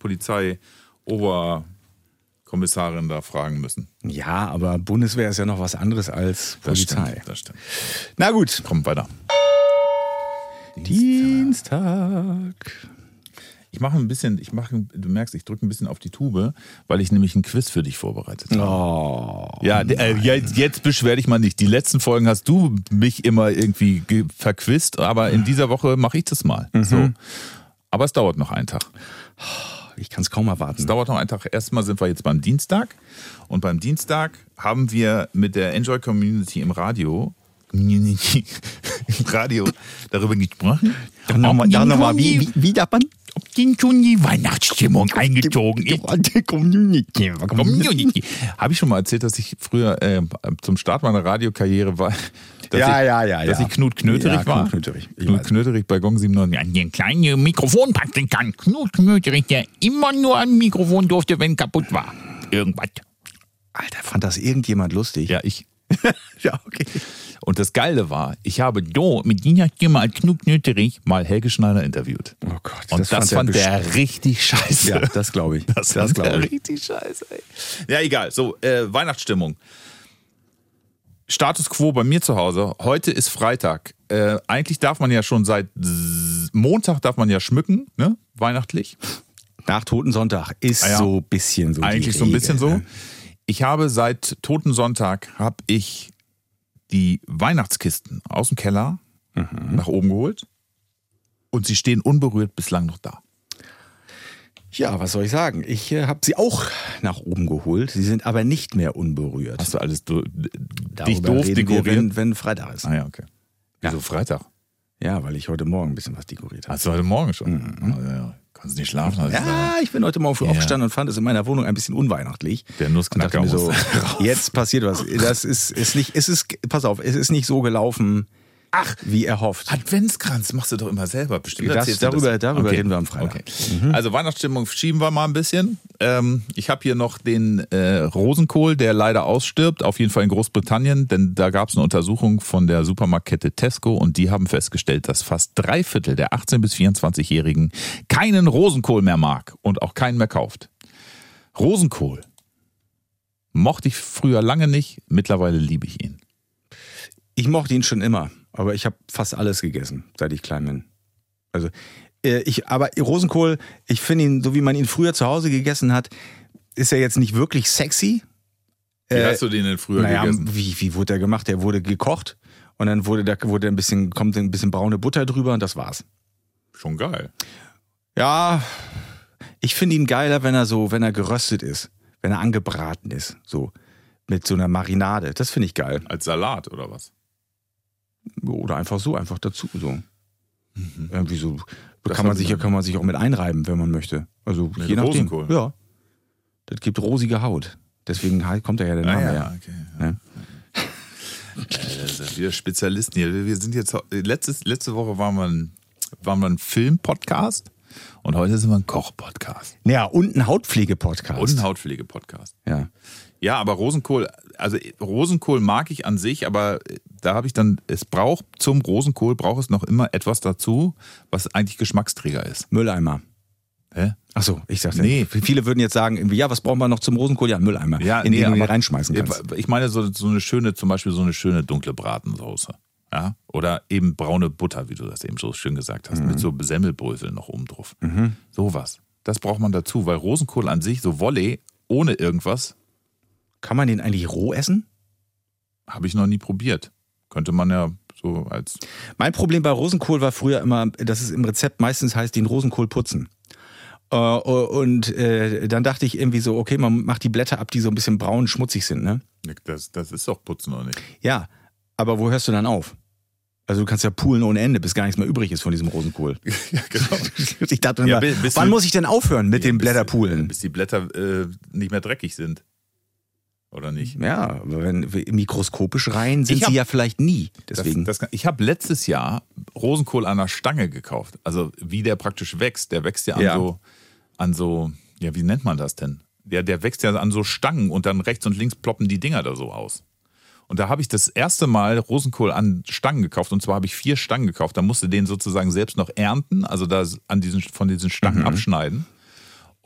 Speaker 2: Polizei-Oberkommissarin da fragen müssen.
Speaker 1: Ja, aber Bundeswehr ist ja noch was anderes als
Speaker 2: Das
Speaker 1: Polizei.
Speaker 2: Stimmt, das stimmt.
Speaker 1: Na gut.
Speaker 2: Komm weiter.
Speaker 1: Dienstag.
Speaker 2: Ich mache ein bisschen, ich mache, du merkst, ich drücke ein bisschen auf die Tube, weil ich nämlich ein Quiz für dich vorbereitet habe.
Speaker 1: Oh.
Speaker 2: Ja, äh, jetzt, jetzt beschwer dich mal nicht. Die letzten Folgen hast du mich immer irgendwie ge- verquist, aber in dieser Woche mache ich das mal. So. Aber es dauert noch einen Tag.
Speaker 1: Ich kann es kaum erwarten.
Speaker 2: Es dauert noch einen Tag. Erstmal sind wir jetzt beim Dienstag. Und beim Dienstag haben wir mit der Enjoy Community im Radio Community [LAUGHS] im Radio darüber gesprochen.
Speaker 1: Dann nochmal, noch wie, wie, wie darf man?
Speaker 2: Ob schon die Weihnachtsstimmung eingezogen.
Speaker 1: Community.
Speaker 2: Community. Habe ich schon mal erzählt, dass ich früher äh, zum Start meiner Radiokarriere war, dass,
Speaker 1: Ja,
Speaker 2: ich,
Speaker 1: ja, ja,
Speaker 2: dass ich Knut Knöterich war?
Speaker 1: Knut Knöterich, ich
Speaker 2: Knut. Knöterich bei Gong 97. Ja, den kleinen Mikrofonpraktikant Knut Knöterich, der immer nur ein Mikrofon durfte, wenn kaputt war. Irgendwas.
Speaker 1: Alter, fand das irgendjemand lustig?
Speaker 2: Ja, ich. [LAUGHS]
Speaker 1: ja okay.
Speaker 2: Und das Geile war, ich habe do mit dieser Stimme als Knut Knöterich mal Helge Schneider interviewt.
Speaker 1: Oh Gott,
Speaker 2: Und das, fand, der, richtig scheiße.
Speaker 1: Ja, das glaube ich. [LAUGHS]
Speaker 2: Das,
Speaker 1: Das
Speaker 2: fand
Speaker 1: glaube
Speaker 2: der
Speaker 1: ich.
Speaker 2: richtig scheiße, ey. Ja, egal. So, äh, Weihnachtsstimmung. Status quo bei mir zu Hause. Heute ist Freitag. Äh, eigentlich darf man ja schon seit Montag darf man ja schmücken, ne? Weihnachtlich.
Speaker 1: Nach Totensonntag ist
Speaker 2: Ah ja.
Speaker 1: so ein bisschen so.
Speaker 2: Eigentlich so ein bisschen so.
Speaker 1: ne?
Speaker 2: Ich habe seit Toten Sonntag habe ich die Weihnachtskisten aus dem Keller
Speaker 1: Mhm.
Speaker 2: nach oben geholt und sie stehen unberührt bislang noch da.
Speaker 1: Ja, was soll ich sagen? Ich äh, habe sie auch nach oben geholt. Sie sind aber nicht mehr unberührt.
Speaker 2: Hast du alles du, dich doof dekoriert?
Speaker 1: wenn, wenn Freitag ist.
Speaker 2: ah ja, okay. Wieso Freitag?
Speaker 1: Ja, weil ich heute Morgen ein bisschen was dekoriert habe.
Speaker 2: Hast du heute Morgen schon? Ah, ja, ja. Kannst nicht schlafen? Also
Speaker 1: Ja, ich bin heute Morgen früh
Speaker 2: Ja.
Speaker 1: aufgestanden und fand es in meiner Wohnung ein bisschen unweihnachtlich.
Speaker 2: Der Nussknacker
Speaker 1: so, [LAUGHS] jetzt passiert was. Das ist, ist nicht, es ist, pass auf, es ist nicht so gelaufen,
Speaker 2: Ach,
Speaker 1: wie erhofft.
Speaker 2: Adventskranz machst du doch immer selber bestimmt.
Speaker 1: Das-
Speaker 2: Erzählst du
Speaker 1: darüber- darüber reden wir am Freitag.
Speaker 2: Okay. Also Weihnachtsstimmung schieben wir mal ein bisschen. Ähm, ich habe hier noch den äh, Rosenkohl, der leider ausstirbt, auf jeden Fall in Großbritannien, denn da gab es eine Untersuchung von der Supermarktkette Tesco und die haben festgestellt, dass fast drei Viertel der 18- bis 24-Jährigen keinen Rosenkohl mehr mag und auch keinen mehr kauft. Rosenkohl mochte ich früher lange nicht, mittlerweile liebe ich ihn.
Speaker 1: Ich mochte ihn schon immer, aber ich habe fast alles gegessen, seit ich klein bin. Also, äh, ich, aber Rosenkohl, ich finde ihn, so wie man ihn früher zu Hause gegessen hat, ist er jetzt nicht wirklich sexy.
Speaker 2: Wie
Speaker 1: Äh,
Speaker 2: hast du den denn früher
Speaker 1: naja,
Speaker 2: gegessen?
Speaker 1: wie, wie wurde er gemacht? Der wurde gekocht und dann wurde da wurde ein bisschen, kommt ein bisschen braune Butter drüber und das war's.
Speaker 2: Schon geil.
Speaker 1: Ja, ich finde ihn geiler, wenn er so, wenn er geröstet ist, wenn er angebraten ist, so mit so einer Marinade. Das finde ich geil.
Speaker 2: Als Salat oder was?
Speaker 1: Oder einfach so, einfach dazu so.
Speaker 2: Mhm.
Speaker 1: Irgendwie so.
Speaker 2: Das
Speaker 1: kann man sich, kann man sich auch mit einreiben, wenn man möchte. Also
Speaker 2: Mit
Speaker 1: je nachdem.
Speaker 2: Rosenkohl?
Speaker 1: Ja. Das gibt rosige Haut. Deswegen halt kommt da ja der Name her.
Speaker 2: Ah, okay.
Speaker 1: Ja.
Speaker 2: Äh, das sind wir Spezialisten hier. Wir sind jetzt letztes, letzte Woche waren wir ein, waren wir ein Film-Podcast und heute sind wir ein Koch-Podcast
Speaker 1: Ja, und ein Hautpflege-Podcast.
Speaker 2: und ein Hautpflege-Podcast.
Speaker 1: ja.
Speaker 2: Ja, aber Rosenkohl, also Rosenkohl mag ich an sich, aber da habe ich dann, es braucht zum Rosenkohl braucht es noch immer etwas dazu, was eigentlich Geschmacksträger ist.
Speaker 1: Mülleimer.
Speaker 2: Hä?
Speaker 1: Achso, ich sagte.
Speaker 2: Nee.
Speaker 1: Viele würden jetzt sagen, ja, was brauchen wir noch zum Rosenkohl? Ja, Mülleimer.
Speaker 2: Ja,
Speaker 1: in
Speaker 2: nee,
Speaker 1: den du
Speaker 2: aber-
Speaker 1: reinschmeißen kannst.
Speaker 2: Ich meine so, so eine schöne, zum Beispiel so eine schöne dunkle Bratensoße. Ja? Oder eben braune Butter, wie du das eben so schön gesagt hast, mit so Semmelbröseln noch oben drauf. Sowas. Das braucht man dazu, weil Rosenkohl an sich, so Volley, ohne irgendwas,
Speaker 1: Kann man den eigentlich roh essen?
Speaker 2: habe ich noch nie probiert. Könnte man ja so als.
Speaker 1: Mein Problem bei Rosenkohl war früher immer, dass es im Rezept meistens heißt, den Rosenkohl putzen. Äh, Und äh, dann dachte ich irgendwie so, okay, man macht die Blätter ab, die so ein bisschen braun, schmutzig sind, ne?
Speaker 2: Das, das ist doch Putzen, oder nicht?
Speaker 1: Ja, aber wo hörst du dann auf? Also du kannst ja poolen ohne Ende, bis gar nichts mehr übrig ist von diesem Rosenkohl. [LAUGHS]
Speaker 2: ja, genau.
Speaker 1: Ich dachte immer,
Speaker 2: Ja, bis
Speaker 1: wann muss ich denn aufhören mit dem Blätterpoolen?
Speaker 2: Bis die Blätter äh, nicht mehr dreckig sind. Oder nicht?
Speaker 1: Ja, aber wenn mikroskopisch rein sind
Speaker 2: hab-
Speaker 1: sie ja vielleicht nie.
Speaker 2: Das,
Speaker 1: Deswegen.
Speaker 2: das, kann- ich habe letztes Jahr Rosenkohl an der Stange gekauft. Also wie der praktisch wächst. Der wächst ja an
Speaker 1: Ja.
Speaker 2: so, an so, ja, wie nennt man das denn? Der, der wächst ja an so Stangen und dann rechts und links ploppen die Dinger da so aus. Und da habe ich das erste Mal Rosenkohl an Stangen gekauft. Und zwar habe ich vier Stangen gekauft. Da musste den sozusagen selbst noch ernten, also da an diesen, von diesen Stangen abschneiden.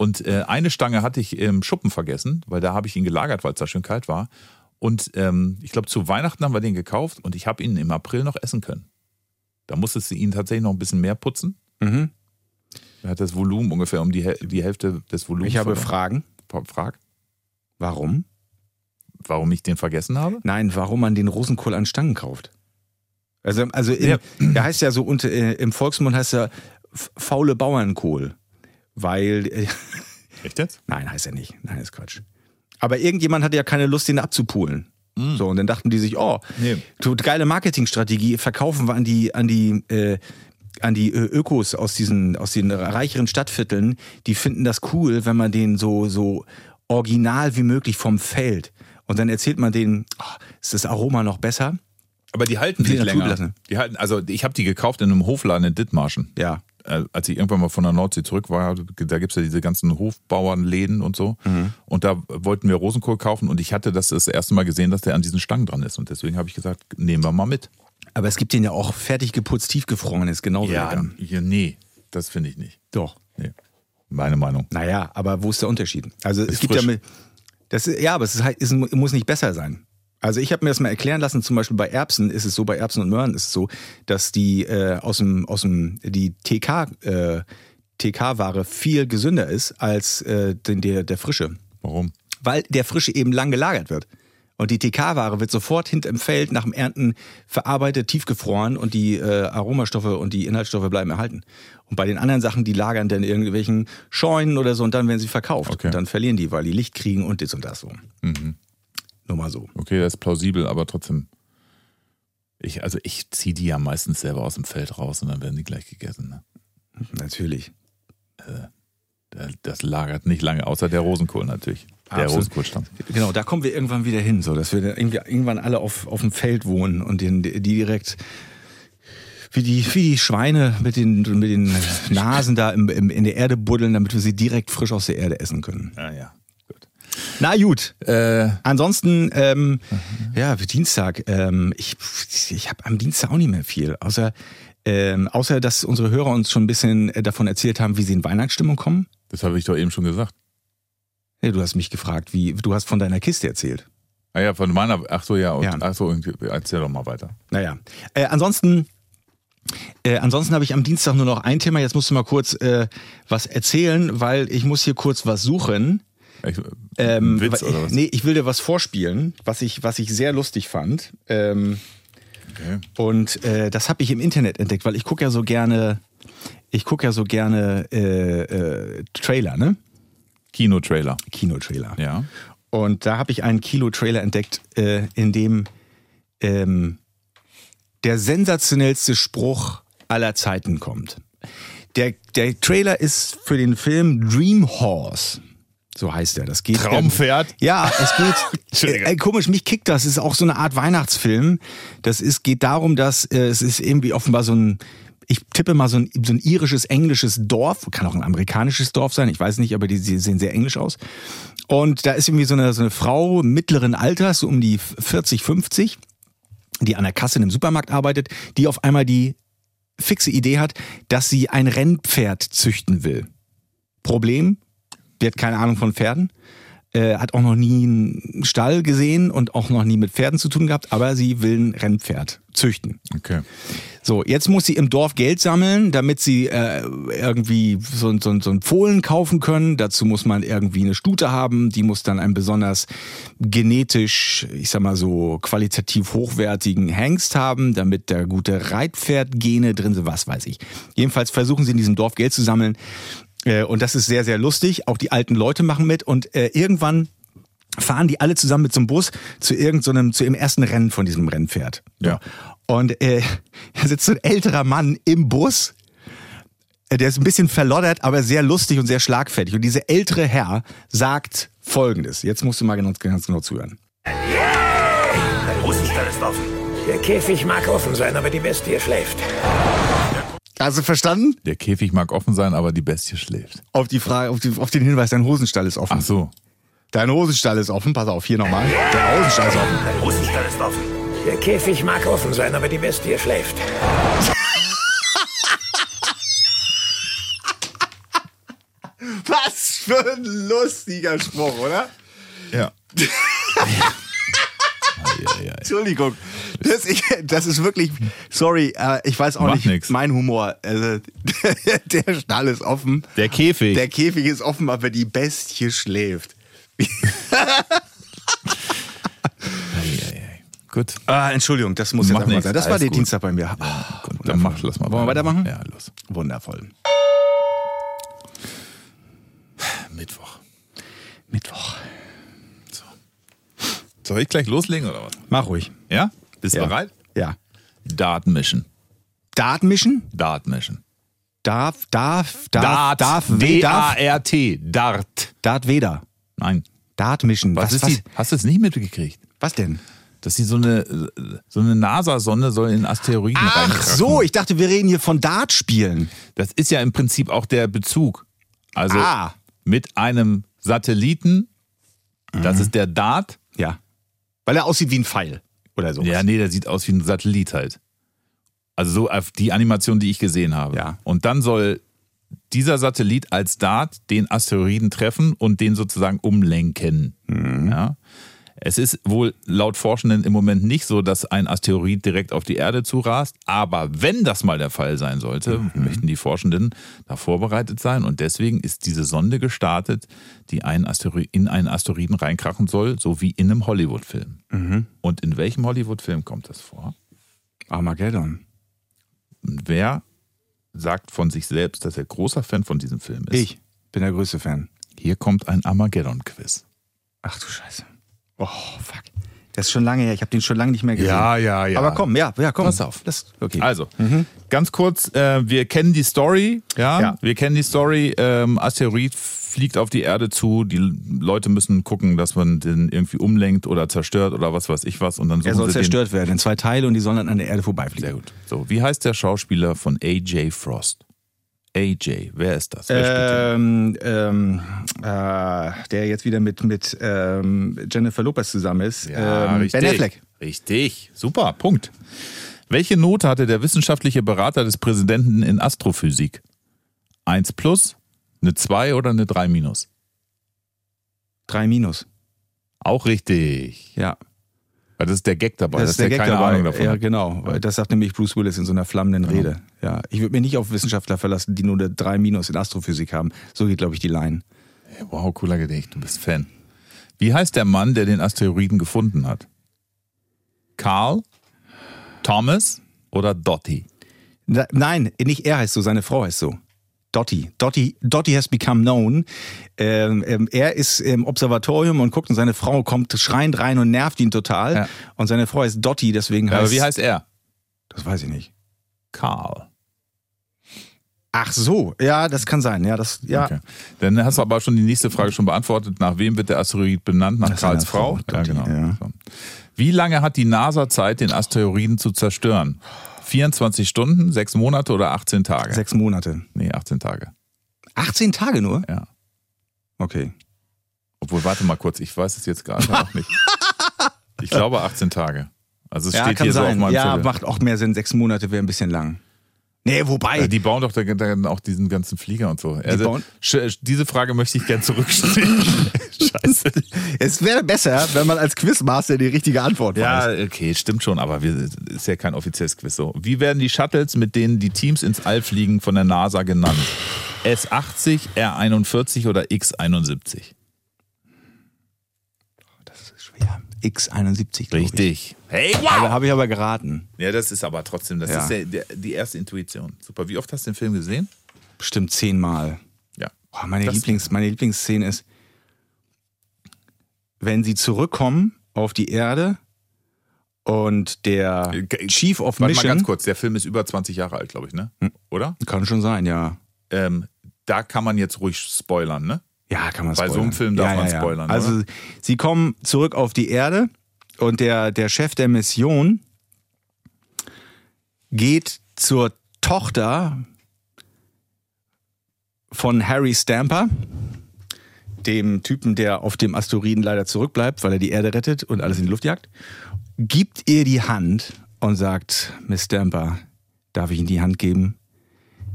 Speaker 2: Und äh, eine Stange hatte ich im Schuppen vergessen, weil da habe ich ihn gelagert, weil es da schön kalt war. Und ähm, ich glaube, zu Weihnachten haben wir den gekauft und ich habe ihn im April noch essen können. Da musstest du ihn tatsächlich noch ein bisschen mehr putzen.
Speaker 1: mhm.
Speaker 2: Er hat das Volumen ungefähr um die, Häl- die Hälfte des Volumens.
Speaker 1: Ich habe. Fragen.
Speaker 2: Frag,
Speaker 1: Warum?
Speaker 2: warum ich den vergessen habe?
Speaker 1: Nein, warum man den Rosenkohl an Stangen kauft. Also, also in,
Speaker 2: Ja.
Speaker 1: der heißt ja so unter, äh, im Volksmund heißt er faule Bauernkohl. Weil, äh,
Speaker 2: Echt jetzt?
Speaker 1: nein, heißt er nicht. Nein, ist Quatsch. Aber irgendjemand hatte ja keine Lust, den abzupulen. So, und dann dachten die sich, oh,
Speaker 2: Nee.
Speaker 1: geile Marketingstrategie, verkaufen wir an die, an die, äh, an die Ö- Ökos aus diesen, aus den reicheren Stadtvierteln, die finden das cool, wenn man den so, so original wie möglich vom Feld. Und dann erzählt man denen, oh, ist das Aroma noch besser?
Speaker 2: Aber die halten
Speaker 1: Viel
Speaker 2: sich länger. Die halten, also ich habe die gekauft in einem Hofladen in Dithmarschen.
Speaker 1: Ja.
Speaker 2: Äh, Als ich irgendwann mal von der Nordsee zurück war, da gibt's ja diese ganzen Hofbauernläden und so.
Speaker 1: Mhm.
Speaker 2: Und da wollten wir Rosenkohl kaufen und ich hatte das das erste Mal gesehen, dass der an diesen Stangen dran ist. Und deswegen habe ich gesagt, nehmen wir mal mit.
Speaker 1: Aber es gibt den ja auch fertig geputzt, tiefgefroren, ist genauso lecker.
Speaker 2: ja, nee, das finde ich nicht.
Speaker 1: Doch.
Speaker 2: Nee. Meine Meinung.
Speaker 1: Naja, aber wo ist der Unterschied? Also es
Speaker 2: Ist
Speaker 1: gibt
Speaker 2: frisch.
Speaker 1: ja mit, das ja, aber es, ist halt, es muss nicht besser sein. Also ich habe mir das mal erklären lassen, zum Beispiel bei Erbsen ist es so, bei Erbsen und Möhren ist es so, dass die äh, aus dem, aus dem, die TK, äh, TK-Ware viel gesünder ist als äh, den, der, der frische.
Speaker 2: Warum?
Speaker 1: Weil der frische eben lang gelagert wird. Und die TK-Ware wird sofort hinterm Feld nach dem Ernten verarbeitet, tiefgefroren und die äh, Aromastoffe und die Inhaltsstoffe bleiben erhalten. Und bei den anderen Sachen, die lagern dann in irgendwelchen Scheunen oder so und dann werden sie verkauft.
Speaker 2: Okay.
Speaker 1: Und dann verlieren die, weil die Licht kriegen und das und das so. Nur mal so.
Speaker 2: Okay, das ist plausibel, aber trotzdem. Ich, also ich ziehe die ja meistens selber aus dem Feld raus und dann werden die gleich gegessen. Ne?
Speaker 1: Natürlich.
Speaker 2: Das lagert nicht lange, außer der Rosenkohl natürlich. Der. Rosenkohlstamm.
Speaker 1: Genau, da kommen wir irgendwann wieder hin, so dass wir irgendwann alle auf, auf dem Feld wohnen und den, die direkt wie die, wie die Schweine mit den, mit den Nasen da im, im, in der Erde buddeln, damit wir sie direkt frisch aus der Erde essen können.
Speaker 2: Ah ja, gut.
Speaker 1: Na gut.
Speaker 2: Äh,
Speaker 1: Ansonsten, ähm, ja, für Dienstag, ähm, ich, ich habe am Dienstag auch nicht mehr viel, außer, ähm, außer dass unsere Hörer uns schon ein bisschen äh, davon erzählt haben, wie sie in Weihnachtsstimmung kommen.
Speaker 2: das habe ich doch eben schon gesagt.
Speaker 1: Ja, du hast mich gefragt, wie, du hast von deiner Kiste erzählt.
Speaker 2: Ah ja, von meiner, ach so, ja, und,
Speaker 1: Ja.
Speaker 2: ach so, erzähl doch mal weiter.
Speaker 1: Naja. Äh, ansonsten, äh, ansonsten habe ich am Dienstag nur noch ein Thema. Jetzt musst du mal kurz äh, was erzählen, weil ich muss hier kurz was suchen.
Speaker 2: Ich,
Speaker 1: Ähm,
Speaker 2: Witz oder was?
Speaker 1: Nee, ich will dir was vorspielen, was ich, was ich sehr lustig fand. Ähm,
Speaker 2: Okay.
Speaker 1: und äh, das habe ich im Internet entdeckt, weil ich gucke ja so gerne, ich gucke ja so gerne äh, äh, Trailer, ne?
Speaker 2: Kinotrailer.
Speaker 1: Kinotrailer.
Speaker 2: Ja.
Speaker 1: Und da habe ich einen Kilo-Trailer entdeckt, äh, in dem ähm, der sensationellste Spruch aller Zeiten kommt. Der, der Trailer ist für den Film Dream Horse. So heißt er. Das geht.
Speaker 2: Traumpferd?
Speaker 1: Ja, es geht. [LAUGHS] Äh, komisch, mich kickt das. Es ist auch so eine Art Weihnachtsfilm. Das ist, geht darum, dass äh, es ist irgendwie offenbar so ein. Ich tippe mal so ein, so ein irisches, englisches Dorf, kann auch ein amerikanisches Dorf sein, ich weiß nicht, aber die, die sehen sehr englisch aus. Und da ist irgendwie so eine, so eine Frau mittleren Alters, so um die 40, 50, die an der Kasse in einem Supermarkt arbeitet, die auf einmal die fixe Idee hat, dass sie ein Rennpferd züchten will. Problem, die hat keine Ahnung von Pferden, äh, hat auch noch nie einen Stall gesehen und auch noch nie mit Pferden zu tun gehabt, aber sie will ein Rennpferd züchten.
Speaker 2: Okay.
Speaker 1: So, jetzt muss sie im Dorf Geld sammeln, damit sie äh, irgendwie so, so, so ein Fohlen kaufen können. Dazu muss man irgendwie eine Stute haben. Die muss dann einen besonders genetisch, ich sag mal so, qualitativ hochwertigen Hengst haben, damit da gute Reitpferdgene drin sind, was weiß ich. Jedenfalls versuchen sie in diesem Dorf Geld zu sammeln. Äh, und das ist sehr, sehr lustig. Auch die alten Leute machen mit. Und äh, irgendwann fahren die alle zusammen mit so einem Bus zu irgendeinem, zu ihrem ersten Rennen von diesem Rennpferd.
Speaker 2: Ja.
Speaker 1: Und äh, [LAUGHS] da sitzt so ein älterer Mann im Bus. Äh, Der ist ein bisschen verloddert, aber sehr lustig und sehr schlagfertig. Und dieser ältere Herr sagt Folgendes. Jetzt musst du mal ganz, ganz genau zuhören.
Speaker 4: Der Russenstall ist offen. Der Käfig mag offen sein, aber die Bestie schläft.
Speaker 1: Hast du verstanden?
Speaker 2: Der Käfig mag offen sein, aber die Bestie schläft.
Speaker 1: Auf die Frage, auf, die, auf den Hinweis, dein Hosenstall ist offen.
Speaker 2: Ach so.
Speaker 1: Dein Hosenstall ist offen. Pass auf, hier nochmal. Der Hosenstall ist offen.
Speaker 4: Der Russenstall ist offen. Der Käfig mag offen sein, aber die Bestie schläft. [LAUGHS]
Speaker 1: Was für ein lustiger Spruch, oder?
Speaker 2: Ja. [LAUGHS] [LAUGHS] ja,
Speaker 1: Entschuldigung. Das, ich, das ist wirklich, sorry, äh, ich weiß auch
Speaker 2: Macht
Speaker 1: nicht,
Speaker 2: nix.
Speaker 1: mein Humor. Also, [LAUGHS] der Stall ist offen.
Speaker 2: Der Käfig.
Speaker 1: Der Käfig ist offen, aber die Bestie schläft. [LAUGHS]
Speaker 2: Gut.
Speaker 1: Ah, Entschuldigung, das muss jetzt
Speaker 2: Macht
Speaker 1: einfach
Speaker 2: nix,
Speaker 1: sein. Das war der
Speaker 2: gut.
Speaker 1: Dienstag bei mir. Ah,
Speaker 2: Gut, dann mach, lass mal
Speaker 1: Wollen wir weitermachen?
Speaker 2: Ja, los.
Speaker 1: Wundervoll.
Speaker 2: Mittwoch.
Speaker 1: Mittwoch.
Speaker 2: Soll ich gleich loslegen oder was?
Speaker 1: Mach ruhig.
Speaker 2: Ja? Bist du
Speaker 1: Ja.
Speaker 2: bereit?
Speaker 1: Ja.
Speaker 2: Datenmischen.
Speaker 1: Dart mischen?
Speaker 2: Dart mischen.
Speaker 1: Darf, darf, darf,
Speaker 2: Dart.
Speaker 1: darf,
Speaker 2: D-A-R-T. Dart.
Speaker 1: Dart Vader.
Speaker 2: Nein.
Speaker 1: Dart mischen.
Speaker 2: Was, ist die? Hast du es nicht mitgekriegt?
Speaker 1: Was denn?
Speaker 2: Dass sie so eine, so eine NASA-Sonde soll in Asteroiden
Speaker 1: Ach so, ich dachte, wir reden hier von Dart spielen.
Speaker 2: Das ist ja im Prinzip auch der Bezug. Also
Speaker 1: Ah.
Speaker 2: mit einem Satelliten, das
Speaker 1: Mhm.
Speaker 2: ist der Dart.
Speaker 1: Weil er aussieht wie ein Pfeil oder so.
Speaker 2: Ja, nee, der sieht aus wie ein Satellit halt. Also so auf die Animation, die ich gesehen habe.
Speaker 1: Ja.
Speaker 2: Und dann soll dieser Satellit als Dart den Asteroiden treffen und den sozusagen umlenken.
Speaker 1: Mhm.
Speaker 2: Ja. Es ist wohl laut Forschenden im Moment nicht so, dass ein Asteroid direkt auf die Erde zurast, aber wenn das mal der Fall sein sollte,
Speaker 1: Mhm.
Speaker 2: möchten die Forschenden da vorbereitet sein und deswegen ist diese Sonde gestartet, die einen Asteroid, in einen Asteroiden reinkrachen soll, so wie in einem Hollywood-Film.
Speaker 1: Mhm.
Speaker 2: Und in welchem Hollywood-Film kommt das vor?
Speaker 1: Armageddon.
Speaker 2: Und wer sagt von sich selbst, dass er großer Fan von diesem Film ist?
Speaker 1: Ich bin der größte Fan.
Speaker 2: Hier kommt ein Armageddon-Quiz.
Speaker 1: Ach du Scheiße. Oh, fuck. Das ist schon lange her. Ich habe den schon lange nicht mehr gesehen.
Speaker 2: ja, ja.
Speaker 1: Aber komm, ja, ja, komm.
Speaker 2: Pass auf.
Speaker 1: Das, okay.
Speaker 2: Also, ganz kurz, äh, wir kennen die Story, ja?
Speaker 1: Ja.
Speaker 2: Wir kennen die Story, ähm, Asteroid fliegt auf die Erde zu, die Leute müssen gucken, dass man den irgendwie umlenkt oder zerstört oder was weiß ich was und dann
Speaker 1: er soll zerstört werden in zwei Teile und die sollen dann an der Erde vorbeifliegen.
Speaker 2: Sehr gut. So, wie heißt der Schauspieler von AJ Frost? AJ, wer ist das? Wer?
Speaker 1: Ähm, ähm, äh, der jetzt wieder mit, mit ähm, Jennifer Lopez zusammen ist. ähm, Ben Affleck.
Speaker 2: Richtig, super, Punkt. Welche Note hatte der wissenschaftliche Berater des Präsidenten in Astrophysik? 1 plus, eine 2 oder eine 3 minus?
Speaker 1: Drei Minus.
Speaker 2: Auch richtig.
Speaker 1: Ja.
Speaker 2: Weil das ist der Gag dabei,
Speaker 1: Das
Speaker 2: dass
Speaker 1: ist der
Speaker 2: der
Speaker 1: Gag
Speaker 2: keine
Speaker 1: dabei.
Speaker 2: Ahnung davon
Speaker 1: ja, genau. Weil Das sagt nämlich Bruce Willis in so einer flammenden Rede. Ja. Ich würde mir nicht auf Wissenschaftler verlassen, die nur eine 3 Minus in Astrophysik haben. So geht, glaube ich, die Line.
Speaker 2: Wow, cooler Gedicht, du bist Fan. Wie heißt der Mann, der den Asteroiden gefunden hat? Carl, Thomas oder Dottie?
Speaker 1: Nein, nicht er heißt so, seine Frau heißt so. Dottie. Dottie, Dottie has become known. Ähm, ähm, er ist im Observatorium und guckt und seine Frau kommt schreiend rein und nervt ihn total.
Speaker 2: Ja.
Speaker 1: Und seine Frau heißt Dottie, deswegen heißt.
Speaker 2: aber wie heißt er?
Speaker 1: Das weiß ich nicht.
Speaker 2: Carl.
Speaker 1: Ach so, ja, das kann sein. Ja, das, ja.
Speaker 2: Okay. Dann hast du aber schon die nächste Frage schon beantwortet. Nach wem wird der Asteroid benannt? Nach
Speaker 1: Nach
Speaker 2: Karls
Speaker 1: Frau,
Speaker 2: Frau. Ja, genau.
Speaker 1: ja.
Speaker 2: Wie lange hat die NASA Zeit, den Asteroiden zu zerstören? 24 Stunden, 6 Monate oder 18 Tage?
Speaker 1: Sechs Monate.
Speaker 2: Nee, 18 Tage.
Speaker 1: 18 Tage nur?
Speaker 2: Ja.
Speaker 1: Okay.
Speaker 2: Obwohl, warte mal kurz, ich weiß es jetzt gerade auch nicht. Ich glaube 18 Tage. Also es
Speaker 1: Ja,
Speaker 2: steht hier so auf
Speaker 1: sein.
Speaker 2: meinem
Speaker 1: ja,
Speaker 2: Zettel.
Speaker 1: macht auch mehr Sinn. Sechs Monate wäre ein bisschen lang. Nee, wobei.
Speaker 2: Ja, die bauen doch da, da auch diesen ganzen Flieger und so. Also,
Speaker 1: bauen-
Speaker 2: sch- diese Frage möchte ich gern zurückstellen. [LAUGHS] Scheiße.
Speaker 1: es wäre besser, wenn man als Quizmaster die richtige Antwort
Speaker 2: Ja,
Speaker 1: weiß.
Speaker 2: okay, stimmt schon, aber wir, ist ja kein offizielles Quiz so. Wie werden die Shuttles, mit denen die Teams ins All fliegen, von der NASA genannt? S80, R41 oder X71?
Speaker 1: Das ist schwer. X71. glaub ich.
Speaker 2: Richtig. Hey,
Speaker 1: Aber habe ich aber geraten.
Speaker 2: Ja, das ist aber trotzdem, das
Speaker 1: Ja.
Speaker 2: ist der, der, die erste Intuition. Super. Wie oft hast du den Film gesehen?
Speaker 1: Bestimmt zehnmal.
Speaker 2: Ja.
Speaker 1: Boah, meine,
Speaker 2: Das-
Speaker 1: Lieblings, meine Lieblingsszene ist, wenn sie zurückkommen auf die Erde und der
Speaker 2: Äh,
Speaker 1: Chief of
Speaker 2: Warte mal
Speaker 1: Mission.
Speaker 2: ganz kurz, der Film ist über 20 Jahre alt, glaube ich, ne? Oder?
Speaker 1: Kann schon sein, ja.
Speaker 2: Ähm, da kann man jetzt ruhig spoilern, ne?
Speaker 1: Ja, kann man
Speaker 2: Bei so
Speaker 1: spoilern.
Speaker 2: einem Film darf
Speaker 1: ja,
Speaker 2: man
Speaker 1: ja, ja.
Speaker 2: spoilern,
Speaker 1: Also,
Speaker 2: oder?
Speaker 1: sie kommen zurück auf die Erde und der, der Chef der Mission geht zur Tochter von Harry Stamper, dem Typen, der auf dem Asteroiden leider zurückbleibt, weil er die Erde rettet und alles in die Luft jagt, gibt ihr die Hand und sagt, Miss Stamper, darf ich Ihnen die Hand geben?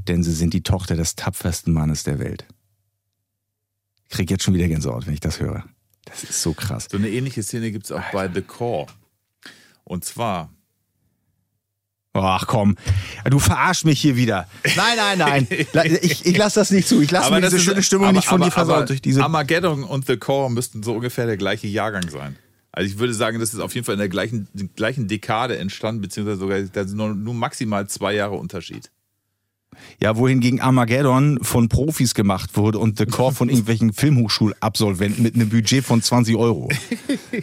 Speaker 1: Denn Sie sind die Tochter des tapfersten Mannes der Welt. Ich krieg jetzt schon wieder Gänsehaut, wenn ich das höre. Das ist so krass.
Speaker 2: So eine ähnliche Szene gibt es auch bei The Core. Und zwar,
Speaker 1: Ach komm, du verarsch mich hier wieder. Nein, nein, nein. Ich, ich lasse das nicht zu. Ich lasse mir diese schöne Stimmung nicht von dir versaut durch diese.
Speaker 2: Armageddon und The Core müssten so ungefähr der gleiche Jahrgang sein. Also ich würde sagen, das ist auf jeden Fall in der gleichen, gleichen Dekade entstanden, beziehungsweise sogar da sind nur, nur maximal zwei Jahre Unterschied.
Speaker 1: Ja, wohingegen Armageddon von Profis gemacht wurde und The Core von irgendwelchen [LAUGHS] Filmhochschulabsolventen mit einem Budget von 20 Euro.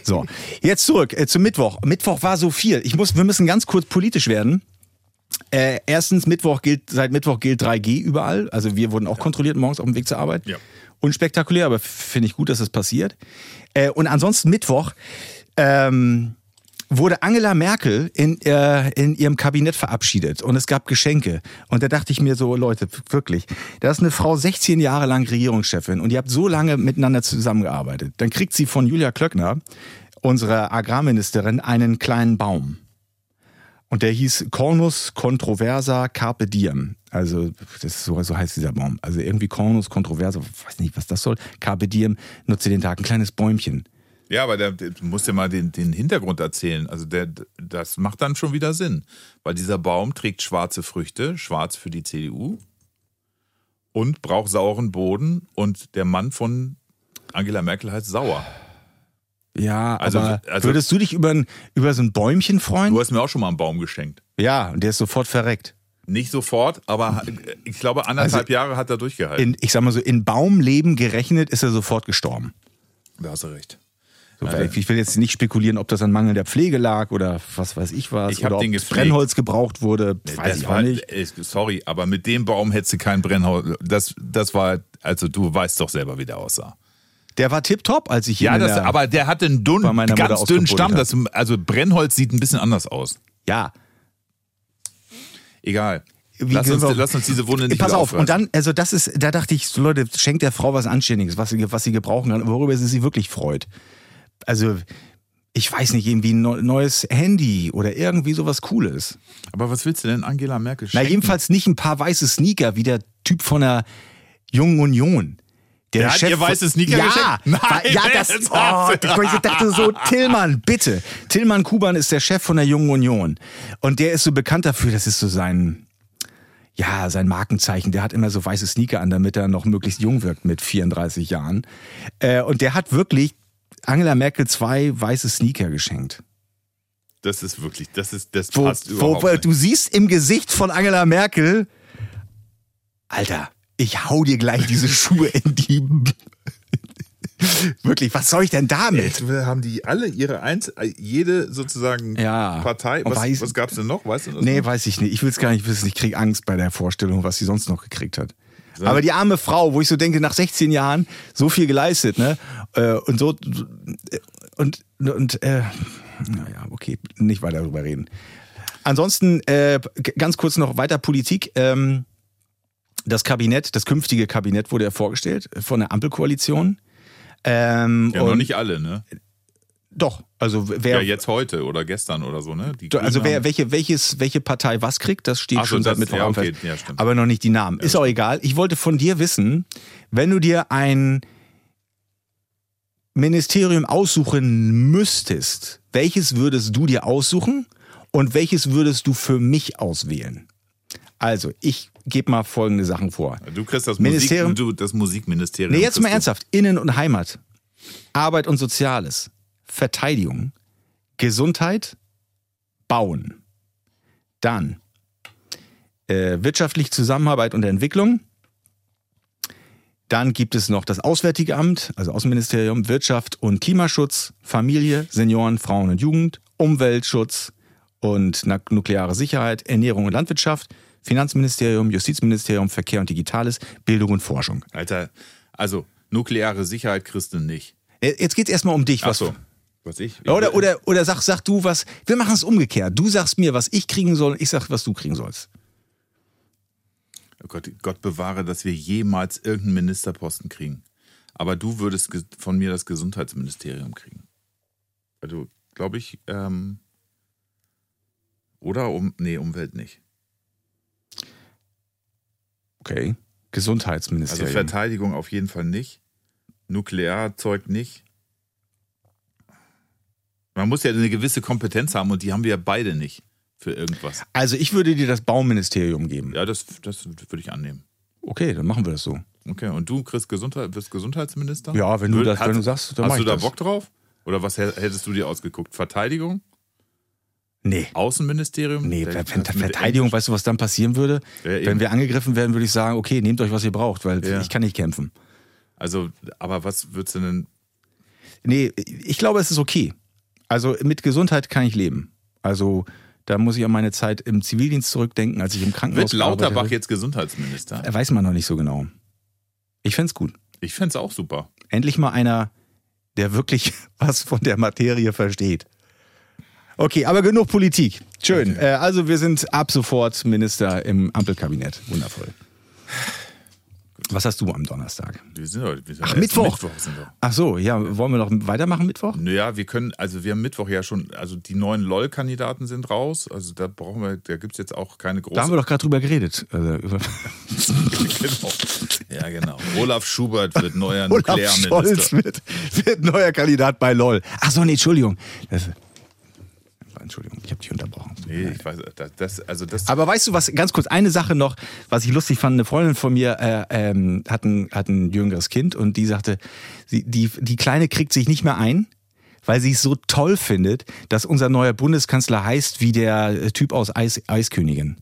Speaker 1: So, jetzt zurück äh, zum Mittwoch. Mittwoch war so viel. Ich muss, wir müssen ganz kurz politisch werden. Äh, erstens, Mittwoch gilt, seit Mittwoch gilt 3G überall. Also wir wurden auch kontrolliert morgens auf dem Weg zur Arbeit.
Speaker 2: Ja.
Speaker 1: Unspektakulär, aber finde ich gut, dass das passiert. Äh, und ansonsten Mittwoch ähm, wurde Angela Merkel in, äh, in ihrem Kabinett verabschiedet und es gab Geschenke. Und da dachte ich mir so, Leute, wirklich, da ist eine Frau 16 Jahre lang Regierungschefin und ihr habt so lange miteinander zusammengearbeitet. Dann kriegt sie von Julia Klöckner, unserer Agrarministerin, einen kleinen Baum. Und der hieß Cornus controversa carpe diem. Also, das so, so heißt dieser Baum. Also irgendwie Cornus controversa, weiß nicht, was das soll. Carpe diem, nutze den Tag, ein kleines Bäumchen.
Speaker 2: Ja, aber der, der, du musst dir mal den, den Hintergrund erzählen. Also der, das macht dann schon wieder Sinn. Weil dieser Baum trägt schwarze Früchte, schwarz für die CDU und braucht sauren Boden und der Mann von Angela Merkel heißt Sauer.
Speaker 1: Ja,
Speaker 2: Also-
Speaker 1: aber
Speaker 2: also-
Speaker 1: würdest du dich über, ein, über so ein Bäumchen freuen?
Speaker 2: Du hast mir auch schon mal einen Baum geschenkt.
Speaker 1: Ja, und der ist sofort verreckt.
Speaker 2: Nicht sofort, aber ich glaube anderthalb
Speaker 1: Also-
Speaker 2: Jahre hat er durchgehalten.
Speaker 1: In, ich sag mal so, in Baumleben gerechnet ist er sofort gestorben.
Speaker 2: da hast du recht.
Speaker 1: So,
Speaker 2: Ja,
Speaker 1: ich will jetzt nicht spekulieren, ob das an mangelnder Pflege lag oder was weiß ich was.
Speaker 2: Ich hab
Speaker 1: oder ob
Speaker 2: den gepflegt.
Speaker 1: Brennholz gebraucht wurde, weiß
Speaker 2: das
Speaker 1: ich auch
Speaker 2: war,
Speaker 1: nicht.
Speaker 2: äh, Sorry, aber mit dem Baum hättest du kein Brennholz. Das, das war, also du weißt doch selber, wie der aussah.
Speaker 1: Der war tipptopp, als ich ihn
Speaker 2: Ja, das,
Speaker 1: der,
Speaker 2: aber der hatte einen dünn, ganz dünnen Stamm. Das, also Brennholz sieht ein bisschen anders aus.
Speaker 1: ja.
Speaker 2: Egal. Lass uns, lass uns diese Wunde nicht
Speaker 1: Pass auf, und
Speaker 2: aufreißen.
Speaker 1: dann, also das ist, da dachte ich, Leute, schenkt der Frau was Anständiges, was sie, was sie gebrauchen kann, worüber sie sich wirklich freut. Also, ich weiß nicht, irgendwie ein neu- neues Handy oder irgendwie sowas Cooles.
Speaker 2: Aber was willst du denn Angela Merkel
Speaker 1: Na,
Speaker 2: schenken?
Speaker 1: jedenfalls nicht ein paar weiße Sneaker wie der Typ von der Jungen Union.
Speaker 2: Der hat ihr weiße Sneaker
Speaker 1: ja,
Speaker 2: geschenkt? Nein,
Speaker 1: ja, das, oh, ich dachte so, [LAUGHS] Tillmann, bitte. Tillmann Kuban ist der Chef von der Jungen Union. Und der ist so bekannt dafür, das ist so sein, ja, sein Markenzeichen. Der hat immer so weiße Sneaker an, damit er noch möglichst jung wirkt mit 34 Jahren. Äh, und der hat wirklich Angela Merkel zwei weiße Sneaker geschenkt.
Speaker 2: Das ist wirklich, das ist, das
Speaker 1: Wo,
Speaker 2: passt
Speaker 1: wo,
Speaker 2: überhaupt nicht.
Speaker 1: du siehst im Gesicht von Angela Merkel, Alter, ich hau dir gleich diese [LAUGHS] Schuhe in die. [LAUGHS] Wirklich, was soll ich denn damit?
Speaker 2: Jetzt haben die alle ihre Einz jede sozusagen
Speaker 1: Ja.
Speaker 2: Partei. Was,
Speaker 1: weiß-
Speaker 2: was gab es denn noch? Weißt du
Speaker 1: Nee,
Speaker 2: noch?
Speaker 1: weiß ich nicht. Ich will es gar nicht wissen. Ich krieg Angst bei der Vorstellung, was sie sonst noch gekriegt hat. Aber die arme Frau, wo ich so denke, nach 16 Jahren so viel geleistet, ne? Äh, Und so und und äh, naja, okay, nicht weiter darüber reden. Ansonsten äh, ganz kurz noch weiter Politik. Ähm, das Kabinett, das künftige Kabinett wurde ja vorgestellt von der Ampelkoalition. Ähm,
Speaker 2: Ja, noch nicht alle, ne?
Speaker 1: Doch, also wer
Speaker 2: Ja, jetzt heute oder gestern oder so, ne? Die
Speaker 1: also wer, welche, welches, welche Partei was kriegt, das steht
Speaker 2: Ach so,
Speaker 1: schon seit Mittwoch
Speaker 2: ja, okay, ja.
Speaker 1: Aber noch nicht die Namen. Ist auch egal. Ich wollte von dir wissen, wenn du dir ein Ministerium aussuchen müsstest, welches würdest du dir aussuchen und welches würdest du für mich auswählen? Also, ich gebe mal folgende Sachen vor.
Speaker 2: Du kriegst das,
Speaker 1: Ministerium-
Speaker 2: Musik, du, das Musikministerium.
Speaker 1: Nee, jetzt mal ernsthaft. Innen- und Heimat, Arbeit und Soziales, Verteidigung, Gesundheit, Bauen. Dann äh, wirtschaftliche Zusammenarbeit und Entwicklung. Dann gibt es noch das Auswärtige Amt, also Außenministerium, Wirtschaft und Klimaschutz, Familie, Senioren, Frauen und Jugend, Umweltschutz und nukleare Sicherheit, Ernährung und Landwirtschaft, Finanzministerium, Justizministerium, Verkehr und Digitales, Bildung und Forschung.
Speaker 2: Alter, also nukleare Sicherheit kriegst du nicht.
Speaker 1: Äh, Jetzt geht es erstmal um dich. Was,
Speaker 2: Achso. Was ich? ich
Speaker 1: Oder, oder, oder sag, sag du was. Wir machen es umgekehrt. Du sagst mir, was ich kriegen soll, und ich sag, was du kriegen sollst.
Speaker 2: Oh Gott, Gott bewahre, dass wir jemals irgendeinen Ministerposten kriegen. Aber du würdest von mir das Gesundheitsministerium kriegen. Also, glaube ich, ähm, oder um, nee, Umwelt nicht.
Speaker 1: Okay.
Speaker 2: Also
Speaker 1: Gesundheitsministerium.
Speaker 2: Verteidigung auf jeden Fall nicht. Nuklearzeug nicht. Man muss ja eine gewisse Kompetenz haben und die haben wir ja beide nicht für irgendwas.
Speaker 1: also ich würde dir das Bauministerium geben.
Speaker 2: Ja, das, das würde ich annehmen.
Speaker 1: Okay, dann machen wir das so.
Speaker 2: Okay, und du kriegst Gesundheit, wirst Gesundheitsminister?
Speaker 1: Ja, wenn du
Speaker 2: Will-
Speaker 1: das-
Speaker 2: hast-
Speaker 1: wenn du sagst, dann
Speaker 2: Hast du da
Speaker 1: das.
Speaker 2: Bock drauf? Oder was hä- hättest du dir ausgeguckt? Verteidigung?
Speaker 1: Nee.
Speaker 2: Außenministerium?
Speaker 1: Nee,
Speaker 2: mit
Speaker 1: Verteidigung, weißt du, was dann passieren würde?
Speaker 2: Ja.
Speaker 1: Wenn wir angegriffen werden, würde ich sagen, okay, nehmt euch, was ihr braucht, weil
Speaker 2: Ja.
Speaker 1: ich kann nicht kämpfen.
Speaker 2: Also, aber was würdest du denn?
Speaker 1: Nee, ich glaube, es ist okay. Also mit Gesundheit kann ich leben. Also Da muss ich an meine Zeit im Zivildienst zurückdenken, als ich im Krankenhaus
Speaker 2: Wird Lauterbach jetzt Gesundheitsminister?
Speaker 1: habe. Weiß man noch nicht so genau. Ich fänd's gut.
Speaker 2: Ich fände es auch super.
Speaker 1: Endlich mal einer, der wirklich [LAUGHS] was von der Materie versteht. Okay, aber genug Politik. Schön. Äh, also wir sind ab sofort Minister im Ampelkabinett. Wundervoll. Was hast du am Donnerstag?
Speaker 2: Wir sind heute, wir sind
Speaker 1: Ach, Mittwoch.
Speaker 2: Mittwoch.
Speaker 1: Ach so, ja, wollen wir noch weitermachen Mittwoch?
Speaker 2: Naja, wir können, also wir haben Mittwoch ja schon, also die neuen LOL-Kandidaten sind raus. Also da brauchen wir, da gibt es jetzt auch keine große.
Speaker 1: Da haben wir doch gerade drüber geredet. Also, [LAUGHS] über
Speaker 2: genau. Ja, genau. Olaf Schubert wird neuer
Speaker 1: Olaf Scholz wird, wird neuer Kandidat bei LOL. Ach so, nee, Entschuldigung. Das, Entschuldigung, ich habe dich unterbrochen.
Speaker 2: Nee, ich weiß, das, also das.
Speaker 1: Aber weißt du was, ganz kurz, eine Sache noch, was ich lustig fand, eine Freundin von mir äh, ähm, hat, ein, hat ein jüngeres Kind und die sagte, sie, die, die Kleine kriegt sich nicht mehr ein, weil sie es so toll findet, dass unser neuer Bundeskanzler heißt wie der äh, Typ aus Eis, Eiskönigin.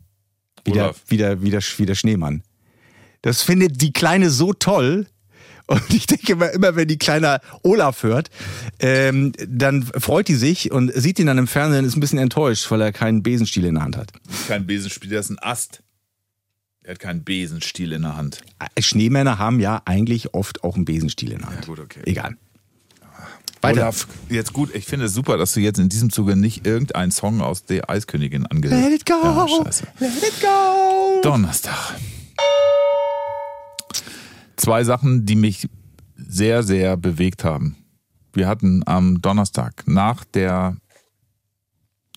Speaker 1: Wie der, wie, der, wie, der, wie der Schneemann. Das findet die Kleine so toll. Und ich denke immer, immer wenn die Kleine Olaf hört, ähm, dann freut die sich und sieht ihn dann im Fernsehen, ist ein bisschen enttäuscht, weil er keinen Besenstiel in der Hand hat.
Speaker 2: kein Besenstiel, der ist ein Ast. Er hat keinen Besenstiel in der Hand.
Speaker 1: Schneemänner haben ja eigentlich oft auch einen Besenstiel in der Hand.
Speaker 2: Ja, gut, okay.
Speaker 1: Egal. Weiter.
Speaker 2: Olaf, jetzt gut, ich finde es super, dass du jetzt in diesem Zuge nicht irgendeinen Song aus der Eiskönigin angelegt
Speaker 1: Let it go.
Speaker 2: Ja.
Speaker 1: Let it go.
Speaker 2: Donnerstag. Zwei Sachen, die mich sehr, sehr bewegt haben. Wir hatten am Donnerstag nach der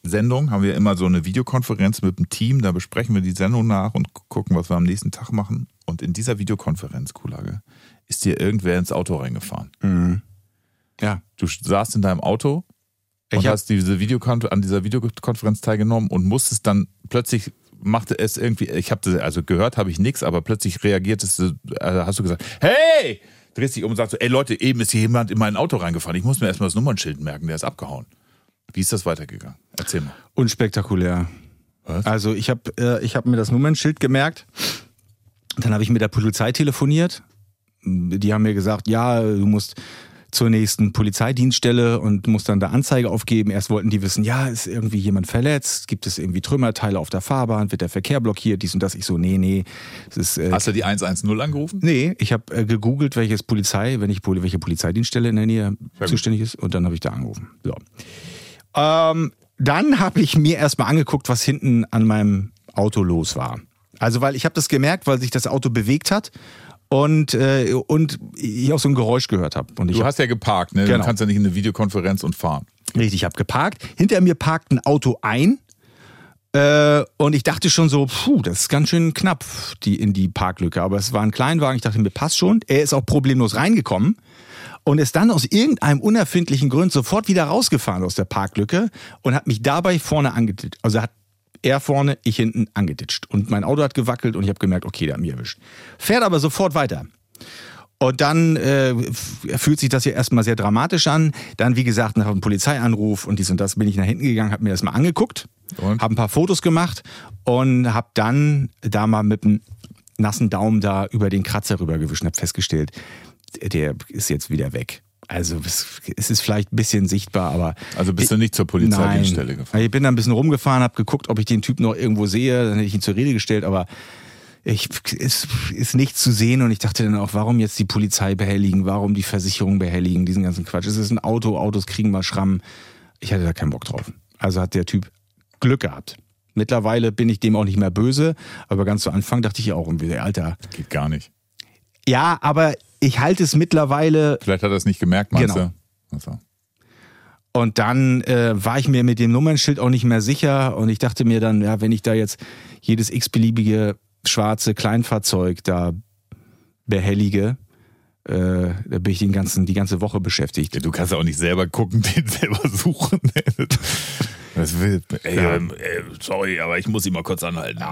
Speaker 2: Sendung haben wir immer so eine Videokonferenz mit dem Team, da besprechen wir die Sendung nach und gucken, was wir am nächsten Tag machen. Und in dieser Videokonferenz, Kulage, ist dir irgendwer ins Auto reingefahren.
Speaker 1: Ja.
Speaker 2: Du saßt in deinem Auto und
Speaker 1: Ich hab-
Speaker 2: hast diese Videokon an dieser Videokonferenz teilgenommen und musstest dann plötzlich machte es irgendwie, ich habe also gehört habe ich nichts, aber plötzlich reagiertest du, also hast du gesagt, hey, drehst dich um und sagst so, ey Leute, eben ist hier jemand in mein Auto reingefahren. Ich muss mir erstmal das Nummernschild merken, der ist abgehauen. Wie ist das weitergegangen? Erzähl mal.
Speaker 1: Unspektakulär.
Speaker 2: Was?
Speaker 1: Also ich habe äh, ich hab mir das Nummernschild gemerkt. Dann habe ich mit der Polizei telefoniert. Die haben mir gesagt, ja, du musst zur nächsten Polizeidienststelle und musst dann da Anzeige aufgeben. Erst wollten die wissen, ja, ist irgendwie jemand verletzt? Gibt es irgendwie Trümmerteile auf der Fahrbahn? Wird der Verkehr blockiert? Dies und das. Ich so, nee, nee. Ist, äh,
Speaker 2: Hast du die 110 angerufen?
Speaker 1: Nee, ich habe äh, gegoogelt, welches Polizei, wenn ich welche Polizeidienststelle in der Nähe zuständig ist und dann habe ich da angerufen. So. Ähm, dann habe ich mir erstmal angeguckt, was hinten an meinem Auto los war. Also weil ich habe das gemerkt, weil sich das Auto bewegt hat und äh, und ich auch so ein Geräusch gehört habe.
Speaker 2: Du
Speaker 1: hab,
Speaker 2: hast ja geparkt, ne?
Speaker 1: Genau.
Speaker 2: Du kannst ja nicht in eine Videokonferenz und fahren.
Speaker 1: Richtig, ich habe geparkt. Hinter mir parkt ein Auto ein. Äh, und ich dachte schon so, puh, das ist ganz schön knapp die, in die Parklücke. Aber es war ein Kleinwagen, ich dachte mir, passt schon. Er ist auch problemlos reingekommen und ist dann aus irgendeinem unerfindlichen Grund sofort wieder rausgefahren aus der Parklücke und hat mich dabei vorne angeditscht. Also hat er vorne, ich hinten angeditscht. Und mein Auto hat gewackelt und ich habe gemerkt, okay, der hat mich erwischt. Fährt aber sofort weiter. Und dann äh, fühlt sich das ja erstmal sehr dramatisch an. Dann, wie gesagt, nach einem Polizeianruf und dies und das bin ich nach hinten gegangen, habe mir das mal angeguckt, habe ein paar Fotos gemacht und habe dann da mal mit einem nassen Daumen da über den Kratzer rübergewischt und habe festgestellt, der ist jetzt wieder weg. Also es ist vielleicht ein bisschen sichtbar, aber
Speaker 2: Also bist du nicht zur Polizeidienststelle gefahren?
Speaker 1: Ich bin da ein bisschen rumgefahren, habe geguckt, ob ich den Typ noch irgendwo sehe. Dann hätte ich ihn zur Rede gestellt, aber ich, es ist nichts zu sehen und ich dachte dann auch, warum jetzt die Polizei behelligen, warum die Versicherung behelligen, diesen ganzen Quatsch. Es ist ein Auto, Autos kriegen mal Schramm. Ich hatte da keinen Bock drauf. Also hat der Typ Glück gehabt. Mittlerweile bin ich dem auch nicht mehr böse, aber ganz zu Anfang dachte ich auch irgendwie, Alter.
Speaker 2: Geht gar nicht.
Speaker 1: Ja, aber ich halte es mittlerweile
Speaker 2: Vielleicht hat er es nicht gemerkt, meinst
Speaker 1: Genau.
Speaker 2: du? Achso.
Speaker 1: Und dann äh, war ich mir mit dem Nummernschild auch nicht mehr sicher und ich dachte mir dann, ja, wenn ich da jetzt jedes x-beliebige schwarze Kleinfahrzeug da behellige, äh, da bin ich den ganzen, die ganze Woche beschäftigt.
Speaker 2: Ja, du kannst ja auch nicht selber gucken, [LAUGHS] den selber suchen. [LAUGHS] Das will, ey, ähm, äh, sorry, aber ich muss ihn mal kurz anhalten.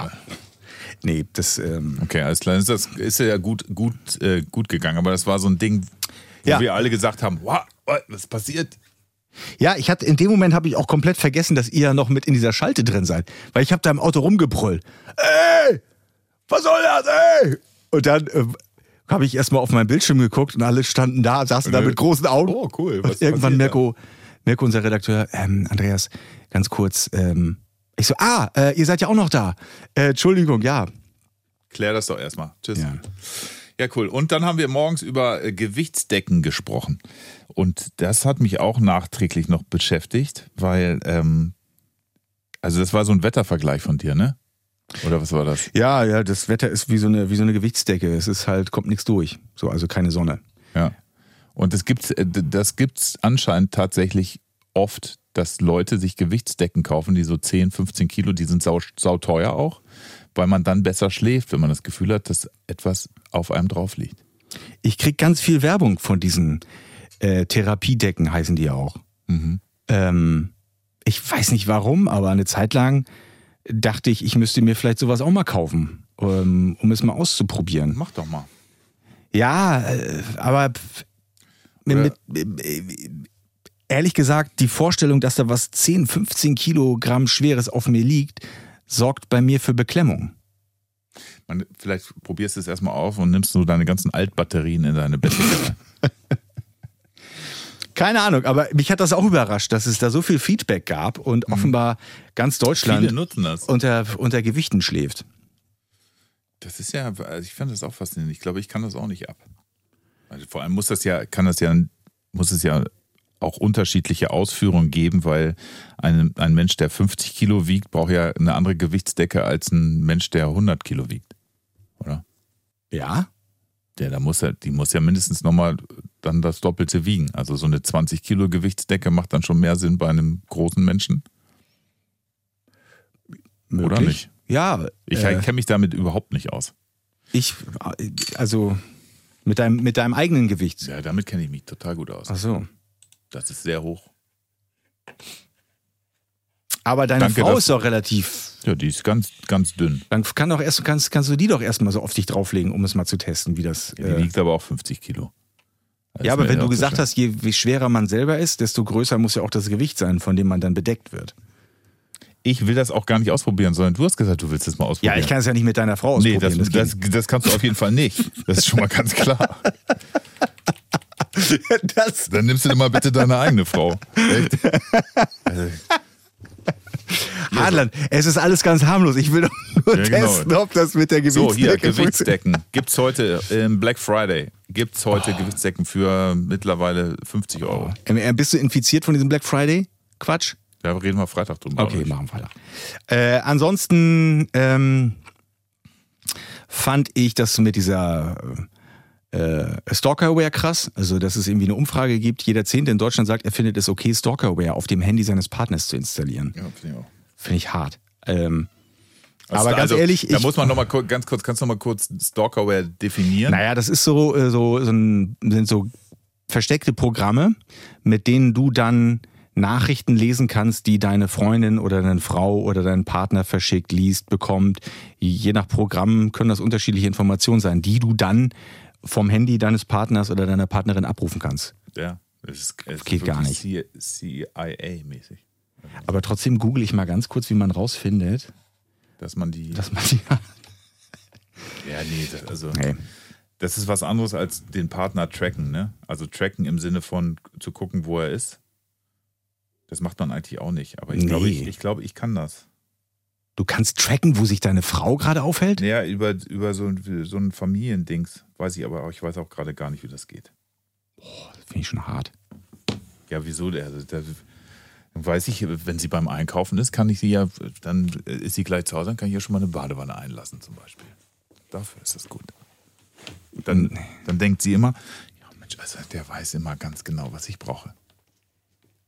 Speaker 1: Nee, das, ähm,
Speaker 2: Okay, alles klar. Das ist, ja gut, gut, äh, gut gegangen, aber das war so ein Ding, wo
Speaker 1: Ja.
Speaker 2: wir alle gesagt haben, wow, was passiert?
Speaker 1: ja, ich hatte, in dem Moment habe ich auch komplett vergessen, dass ihr noch mit in dieser Schalte drin seid, weil ich habe da im Auto rumgebrüllt. Ey, was soll das, ey? Und dann äh, habe ich erstmal auf meinen Bildschirm geguckt und alle standen da, saßen da mit großen Augen.
Speaker 2: Oh, cool. Was
Speaker 1: Und irgendwann Mirko, Mirko, unser Redakteur, ähm, Andreas, ganz kurz, ähm, Ich so, ah, äh, ihr seid ja auch noch da. Äh, Entschuldigung, ja.
Speaker 2: Klär das doch erstmal. Tschüss.
Speaker 1: Ja.
Speaker 2: Ja, cool. Und dann haben wir morgens über äh, Gewichtsdecken gesprochen. Und das hat mich auch nachträglich noch beschäftigt, weil, ähm, also das war so ein Wettervergleich von dir, ne? Oder was war das?
Speaker 1: Ja, ja, das Wetter ist wie so eine, wie so eine Gewichtsdecke. Es ist halt, kommt nichts durch. So, also keine Sonne.
Speaker 2: Ja. Und das gibt's, äh, das gibt's anscheinend tatsächlich oft, dass Leute sich Gewichtsdecken kaufen, die so 10, 15 Kilo, die sind sau, sau teuer auch, weil man dann besser schläft, wenn man das Gefühl hat, dass etwas auf einem drauf liegt.
Speaker 1: Ich krieg ganz viel Werbung von diesen äh, Therapiedecken, heißen die auch. Ähm, ich weiß nicht warum, aber eine Zeit lang dachte ich, ich müsste mir vielleicht sowas auch mal kaufen, ähm, um es mal auszuprobieren.
Speaker 2: Mach doch mal.
Speaker 1: Ja, äh, aber mit, mit, ehrlich gesagt, die Vorstellung, dass da was 10, 15 Kilogramm Schweres auf mir liegt, sorgt bei mir für Beklemmung.
Speaker 2: Man, vielleicht probierst du es erstmal auf und nimmst so deine ganzen Altbatterien in deine Bettdecke. [LAUGHS]
Speaker 1: Keine Ahnung, aber mich hat das auch überrascht, dass es da so viel Feedback gab und offenbar ganz Deutschland unter, unter Gewichten schläft.
Speaker 2: Das ist ja, also ich fand das auch faszinierend. Ich glaube, ich kann das auch nicht ab. Also vor allem muss das ja, kann das ja, muss es ja auch unterschiedliche Ausführungen geben, weil ein, ein Mensch, der 50 Kilo wiegt, braucht ja eine andere Gewichtsdecke als ein Mensch, der 100 Kilo wiegt. Oder?
Speaker 1: Ja?
Speaker 2: Der, da muss ja, die muss ja mindestens nochmal dann das Doppelte wiegen. Also so eine 20 Kilo Gewichtsdecke macht dann schon mehr Sinn bei einem großen Menschen.
Speaker 1: Möglich.
Speaker 2: Oder nicht?
Speaker 1: Ja,
Speaker 2: Ich
Speaker 1: äh,
Speaker 2: kenne mich damit überhaupt nicht aus.
Speaker 1: ich, also mit deinem, mit deinem eigenen Gewicht.
Speaker 2: Ja, damit kenne ich mich total gut aus.
Speaker 1: Ach so.
Speaker 2: Das ist sehr hoch.
Speaker 1: Aber deine
Speaker 2: Danke,
Speaker 1: Frau ist doch relativ.
Speaker 2: Ja, die ist ganz, ganz dünn.
Speaker 1: Dann kann doch erst, kannst, kannst du die doch erstmal so auf dich drauflegen, um es mal zu testen, wie das.
Speaker 2: Die
Speaker 1: äh,
Speaker 2: wiegt aber auch 50 Kilo. Das
Speaker 1: ja, aber wenn du gesagt hast, je wie schwerer man selber ist, desto größer muss ja auch das Gewicht sein, von dem man dann bedeckt wird.
Speaker 2: Ich will das auch gar nicht ausprobieren, sondern du hast gesagt, du willst es mal
Speaker 1: Ja,
Speaker 2: ausprobieren.
Speaker 1: ich kann es ja nicht mit deiner Frau
Speaker 2: Nee,
Speaker 1: ausprobieren.
Speaker 2: das,
Speaker 1: das,
Speaker 2: das, das kannst du auf jeden Fall nicht. Das ist schon mal ganz klar. [LAUGHS] [LAUGHS]
Speaker 1: das,
Speaker 2: Dann nimmst du dir mal bitte deine eigene Frau. Echt? [LAUGHS] Also,
Speaker 1: Adland, es ist alles ganz harmlos. Ich will doch nur
Speaker 2: Ja, genau.
Speaker 1: testen, ob das mit der Gewichtsdecke
Speaker 2: so, hier. Gewichtsdecken. Gibt's heute im Black Friday. Gibt's heute
Speaker 1: Oh.
Speaker 2: Gewichtsdecken für mittlerweile 50 Euro.
Speaker 1: Ähm, Bist du infiziert von diesem Black Friday? Quatsch?
Speaker 2: Da reden wir Freitag drüber.
Speaker 1: Okay, machen wir weiter. Äh, ansonsten ähm, fand ich das mit dieser äh, Stalkerware krass. Also, dass es irgendwie eine Umfrage gibt. Jeder Zehnte in Deutschland sagt, er findet es okay, Stalkerware auf dem Handy seines Partners zu installieren.
Speaker 2: Ja, finde ich auch.
Speaker 1: Finde ich hart. Ähm,
Speaker 2: Also,
Speaker 1: aber ganz
Speaker 2: also,
Speaker 1: ehrlich,
Speaker 2: da muss man noch mal kurz, ganz kurz, kannst du noch mal kurz Stalkerware definieren?
Speaker 1: naja, das ist so, äh, so, so ein, sind so versteckte Programme, mit denen du dann Nachrichten lesen kannst, die deine Freundin oder deine Frau oder dein Partner verschickt, liest, bekommt. Je nach Programm können das unterschiedliche Informationen sein, die du dann vom Handy deines Partners oder deiner Partnerin abrufen kannst.
Speaker 2: Ja, das ist, es
Speaker 1: Geht
Speaker 2: ist
Speaker 1: gar
Speaker 2: wirklich CIA-mäßig.
Speaker 1: Aber trotzdem google ich mal ganz kurz, wie man rausfindet,
Speaker 2: Dass man die.
Speaker 1: dass man die. [LAUGHS]
Speaker 2: ja, nee, das, also.
Speaker 1: Nee.
Speaker 2: Das ist was anderes als den Partner tracken, ne? Also tracken im Sinne von zu gucken, wo er ist. Das macht man eigentlich auch nicht. Aber ich glaube,
Speaker 1: Nee.
Speaker 2: ich, ich, glaube, ich kann das.
Speaker 1: Du kannst tracken, wo sich deine Frau gerade aufhält?
Speaker 2: Naja, über, über so, ein- so ein Familiendings. Weiß ich aber auch, ich weiß auch gerade gar nicht, wie das geht.
Speaker 1: Finde ich schon hart.
Speaker 2: Ja, wieso? Also, da, dann weiß ich, wenn sie beim Einkaufen ist, kann ich sie ja, dann ist sie gleich zu Hause, dann kann ich ja schon mal eine Badewanne einlassen zum Beispiel. Dafür ist das gut. Dann, dann denkt sie immer, ja Mensch, also der weiß immer ganz genau, was ich brauche.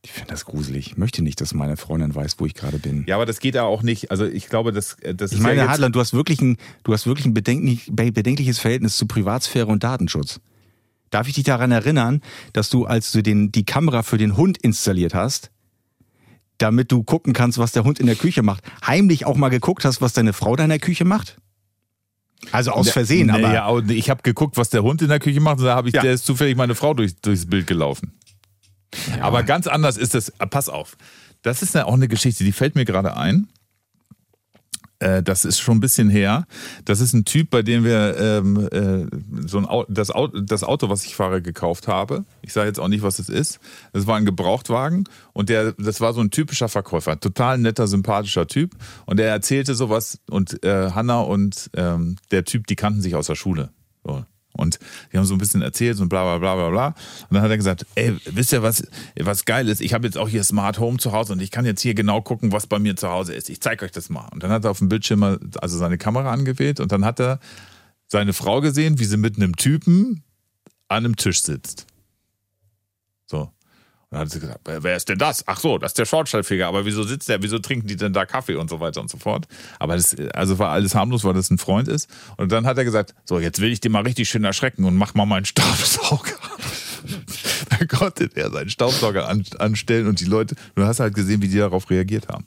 Speaker 1: Ich finde das gruselig. Ich möchte nicht, dass meine Freundin weiß, wo ich gerade bin.
Speaker 2: Ja, aber das geht ja auch nicht. Also ich glaube, das, das
Speaker 1: Ich
Speaker 2: ist
Speaker 1: meine,
Speaker 2: ja
Speaker 1: Hadland, du hast wirklich ein, du hast wirklich ein bedenklich, be- bedenkliches Verhältnis zu Privatsphäre und Datenschutz. Darf ich dich daran erinnern, dass du, als du den, die Kamera für den Hund installiert hast, damit du gucken kannst, was der Hund in der Küche macht, heimlich auch mal geguckt hast, was deine Frau da in der Küche macht? Also aus Versehen,
Speaker 2: Nee,
Speaker 1: aber.
Speaker 2: ja, ich habe geguckt, was der Hund in der Küche macht, und da habe ich,
Speaker 1: Ja.
Speaker 2: der ist zufällig meine Frau durch, durchs Bild gelaufen. Aber ganz anders ist das. ah, Pass auf. Das ist ja auch eine Geschichte, die fällt mir gerade ein. Äh, das ist schon ein bisschen her. Das ist ein Typ, bei dem wir ähm, äh, so ein Auto, das, Auto, das Auto, was ich fahre, gekauft habe. Ich sage jetzt auch nicht, was es ist. Das war ein Gebrauchtwagen und der, das war so ein typischer Verkäufer, total netter, sympathischer Typ. Und er erzählte sowas und äh, Hanna und ähm, der Typ, die kannten sich aus der Schule. So. Und die haben so ein bisschen erzählt und bla bla bla bla bla. Und dann hat er gesagt, ey, wisst ihr, was, was geil ist? Ich habe jetzt auch hier Smart Home zu Hause und ich kann jetzt hier genau gucken, was bei mir zu Hause ist. Ich zeige euch das mal. Und dann hat er auf dem Bildschirm also seine Kamera angewählt und dann hat er seine Frau gesehen, wie sie mit einem Typen an einem Tisch sitzt. So. Und dann hat sie gesagt, wer ist denn das? Ach so, das ist der Schornsteinfeger. Aber wieso sitzt der? Wieso trinken die denn da Kaffee und so weiter und so fort? Aber das, also war alles harmlos, weil das ein Freund ist. Und dann hat er gesagt, so, jetzt will ich dir mal richtig schön erschrecken und mach mal meinen Staubsauger. [LAUGHS] da konnte er seinen Staubsauger an, anstellen und die Leute, du hast halt gesehen, wie die darauf reagiert haben.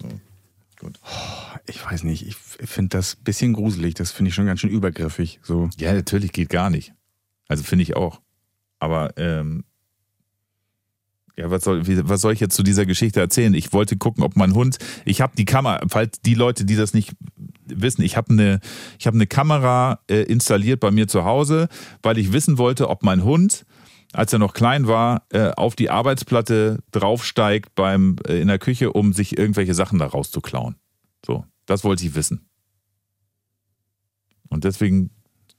Speaker 2: So.
Speaker 1: Gut. Ich weiß nicht, ich finde das ein bisschen gruselig. Das finde ich schon ganz schön übergriffig. So.
Speaker 2: Ja, natürlich geht gar nicht. Also finde ich auch. Aber ähm, ja, was soll, was soll ich jetzt zu dieser Geschichte erzählen? Ich wollte gucken, ob mein Hund, ich habe die Kamera, falls die Leute, die das nicht wissen, ich habe eine, ich habe eine Kamera äh, installiert bei mir zu Hause, weil ich wissen wollte, ob mein Hund, als er noch klein war, äh, auf die Arbeitsplatte draufsteigt beim äh, in der Küche, um sich irgendwelche Sachen da rauszuklauen. So, das wollte ich wissen. Und deswegen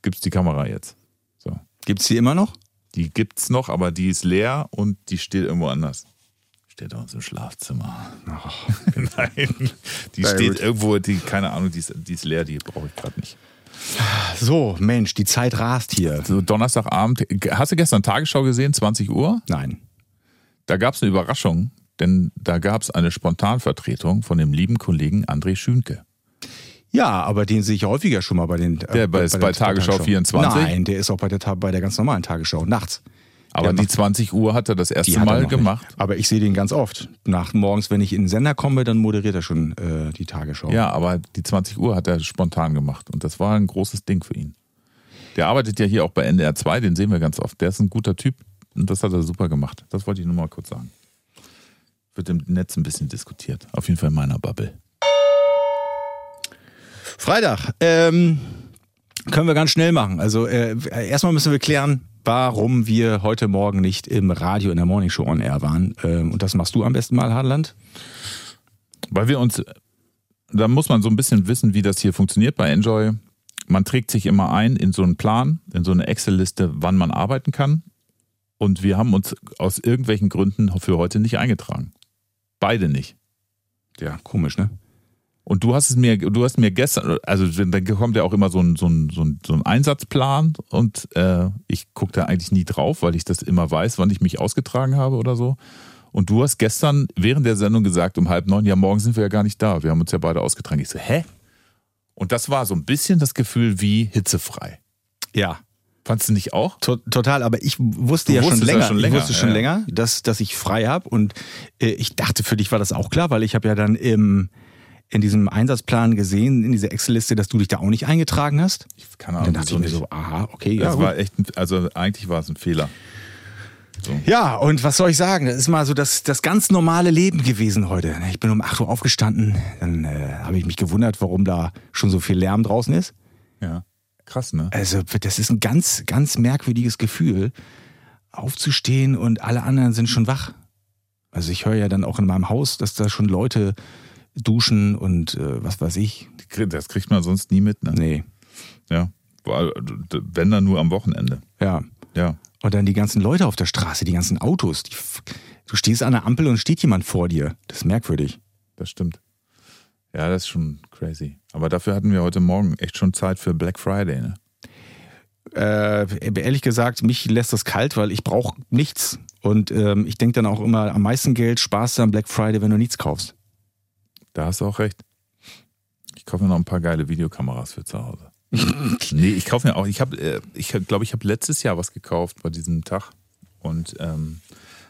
Speaker 2: gibt's die Kamera jetzt. So.
Speaker 1: Gibt's die immer noch?
Speaker 2: Die gibt's noch, aber die ist leer und die steht irgendwo anders. Steht bei uns im Schlafzimmer.
Speaker 1: Ach, [LAUGHS]
Speaker 2: Nein, die
Speaker 1: Sehr
Speaker 2: steht
Speaker 1: gut.
Speaker 2: irgendwo, die, keine Ahnung, die ist, die ist leer, die brauche ich gerade nicht.
Speaker 1: so, Mensch, die Zeit rast hier.
Speaker 2: So, Donnerstagabend, hast du gestern Tagesschau gesehen, 20 Uhr?
Speaker 1: Nein.
Speaker 2: Da gab es eine Überraschung, denn da gab es eine Spontanvertretung von dem lieben Kollegen André Schünke.
Speaker 1: Ja, aber den sehe ich häufiger schon mal bei den. äh,
Speaker 2: Der bei- ist bei Tagesschau 24?
Speaker 1: Nein, der ist auch bei der, bei der ganz normalen Tagesschau, nachts.
Speaker 2: Aber
Speaker 1: Der
Speaker 2: die
Speaker 1: macht-
Speaker 2: 20 Uhr hat er das erste
Speaker 1: er
Speaker 2: Mal
Speaker 1: noch nicht.
Speaker 2: gemacht.
Speaker 1: Aber ich sehe den ganz oft. Nach morgens, wenn ich in den Sender komme, dann moderiert er schon äh, die Tagesschau.
Speaker 2: Ja, aber die 20 Uhr hat er spontan gemacht und das war ein großes Ding für ihn. Der arbeitet ja hier auch bei NDR 2, den sehen wir ganz oft. Der ist ein guter Typ und das hat er super gemacht. Das wollte ich nur mal kurz sagen. Wird im Netz ein bisschen diskutiert. Auf jeden Fall in meiner Bubble.
Speaker 1: Freitag. Ähm, können wir ganz schnell machen. Also äh, erstmal müssen wir klären, warum wir heute Morgen nicht im Radio in der Morningshow on Air waren. Ähm, und das machst du am besten mal, Harland.
Speaker 2: Weil wir uns, da muss man so ein bisschen wissen, wie das hier funktioniert bei Enjoy. Man trägt sich immer ein in so einen Plan, in so eine Excel-Liste, wann man arbeiten kann. Und wir haben uns aus irgendwelchen Gründen für heute nicht eingetragen. Beide nicht.
Speaker 1: Ja, komisch, ne?
Speaker 2: Und du hast es mir, du hast mir gestern, also dann kommt ja auch immer so ein, so ein, so ein, so ein Einsatzplan und äh, ich gucke da eigentlich nie drauf, weil ich das immer weiß, wann ich mich ausgetragen habe oder so. Und du hast gestern während der Sendung gesagt, um halb neun, ja, morgen sind wir ja gar nicht da. Wir haben uns ja beide ausgetragen. Ich so, hä? Und das war so ein bisschen das Gefühl wie hitzefrei.
Speaker 1: Ja.
Speaker 2: Fandst du nicht auch?
Speaker 1: To total, aber ich wusste ja schon
Speaker 2: ja
Speaker 1: länger,
Speaker 2: schon länger,
Speaker 1: ich wusste schon
Speaker 2: ja.
Speaker 1: länger, dass, dass ich frei habe und äh, ich dachte, für dich war das auch klar, weil ich habe ja dann im, in diesem Einsatzplan gesehen, in dieser Excel-Liste, dass du dich da auch nicht eingetragen hast.
Speaker 2: Ich, Ahnung,
Speaker 1: dann dachte
Speaker 2: wieso
Speaker 1: ich mir
Speaker 2: nicht.
Speaker 1: so, aha, okay, ja,
Speaker 2: Das
Speaker 1: gut.
Speaker 2: war echt, also eigentlich war es ein Fehler.
Speaker 1: Ja, und was soll ich sagen? Das ist mal so das, das ganz normale Leben gewesen heute. Ich bin um 8 Uhr aufgestanden, dann äh, habe ich mich gewundert, warum da schon so viel Lärm draußen ist.
Speaker 2: Ja. Krass, ne?
Speaker 1: Also das ist ein ganz, ganz merkwürdiges Gefühl, aufzustehen und alle anderen sind schon wach. Also ich höre ja dann auch in meinem Haus, dass da schon Leute duschen und äh, was weiß ich.
Speaker 2: Das kriegt man sonst nie mit, ne?
Speaker 1: Nee,
Speaker 2: Ja. Wenn dann nur am Wochenende.
Speaker 1: ja.
Speaker 2: Ja.
Speaker 1: Und dann die ganzen Leute auf der Straße, die ganzen Autos. Die, du stehst an der Ampel und steht jemand vor dir. Das ist merkwürdig.
Speaker 2: Das stimmt. Ja, das ist schon crazy. Aber dafür hatten wir heute Morgen echt schon Zeit für Black Friday, ne?
Speaker 1: Äh, ehrlich gesagt, mich lässt das kalt, weil ich brauche nichts. Und ähm, ich denke dann auch immer, am meisten Geld sparst du am Black Friday, wenn du nichts kaufst.
Speaker 2: Da hast du auch recht. Ich kaufe mir noch ein paar geile Videokameras für zu Hause. [LAUGHS] nee, ich kaufe mir auch, ich habe, äh, ich glaube, ich habe letztes Jahr was gekauft bei diesem Tag und ähm,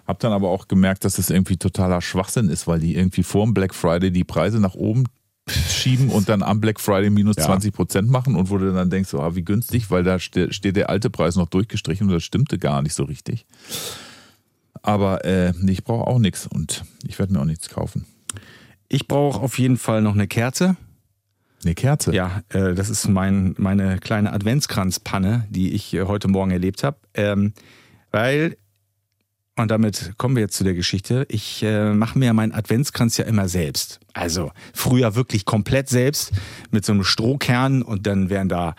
Speaker 2: habe dann aber auch gemerkt, dass das irgendwie totaler Schwachsinn ist, weil die irgendwie vor dem Black Friday die Preise nach oben schieben und dann am Black Friday minus
Speaker 1: Ja.
Speaker 2: 20 Prozent machen und wo du dann denkst, so, ah, wie günstig, weil da ste steht der alte Preis noch durchgestrichen und das stimmte gar nicht so richtig. Aber äh, ich brauche auch nichts und ich werde mir auch nichts kaufen.
Speaker 1: Ich brauche auf jeden Fall noch eine Kerze
Speaker 2: Eine Kerze?
Speaker 1: Ja, äh, das ist mein, meine kleine Adventskranzpanne, die ich äh, heute Morgen erlebt habe. Ähm, weil, und damit kommen wir jetzt zu der Geschichte, ich äh, mache mir meinen Adventskranz ja immer selbst. Also früher wirklich komplett selbst mit so einem Strohkern und dann werden da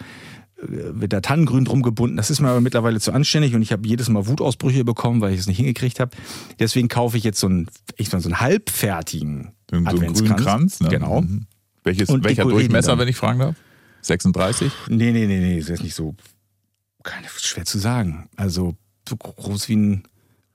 Speaker 1: wird da Tannengrün drum gebunden. Das ist mir aber mittlerweile zu anständig und ich habe jedes Mal Wutausbrüche bekommen, weil ich es nicht hingekriegt habe. Deswegen kaufe ich jetzt so einen, ich so einen halbfertigen
Speaker 2: So einen
Speaker 1: Adventskranz.
Speaker 2: grünen Kranz? Ne?
Speaker 1: Genau.
Speaker 2: Mhm. Welches,
Speaker 1: Und
Speaker 2: welcher Durchmesser,
Speaker 1: dann.
Speaker 2: wenn ich fragen darf? 36?
Speaker 1: Nee, nee, nee, nee, das ist nicht so, keine, schwer zu sagen. Also so groß wie ein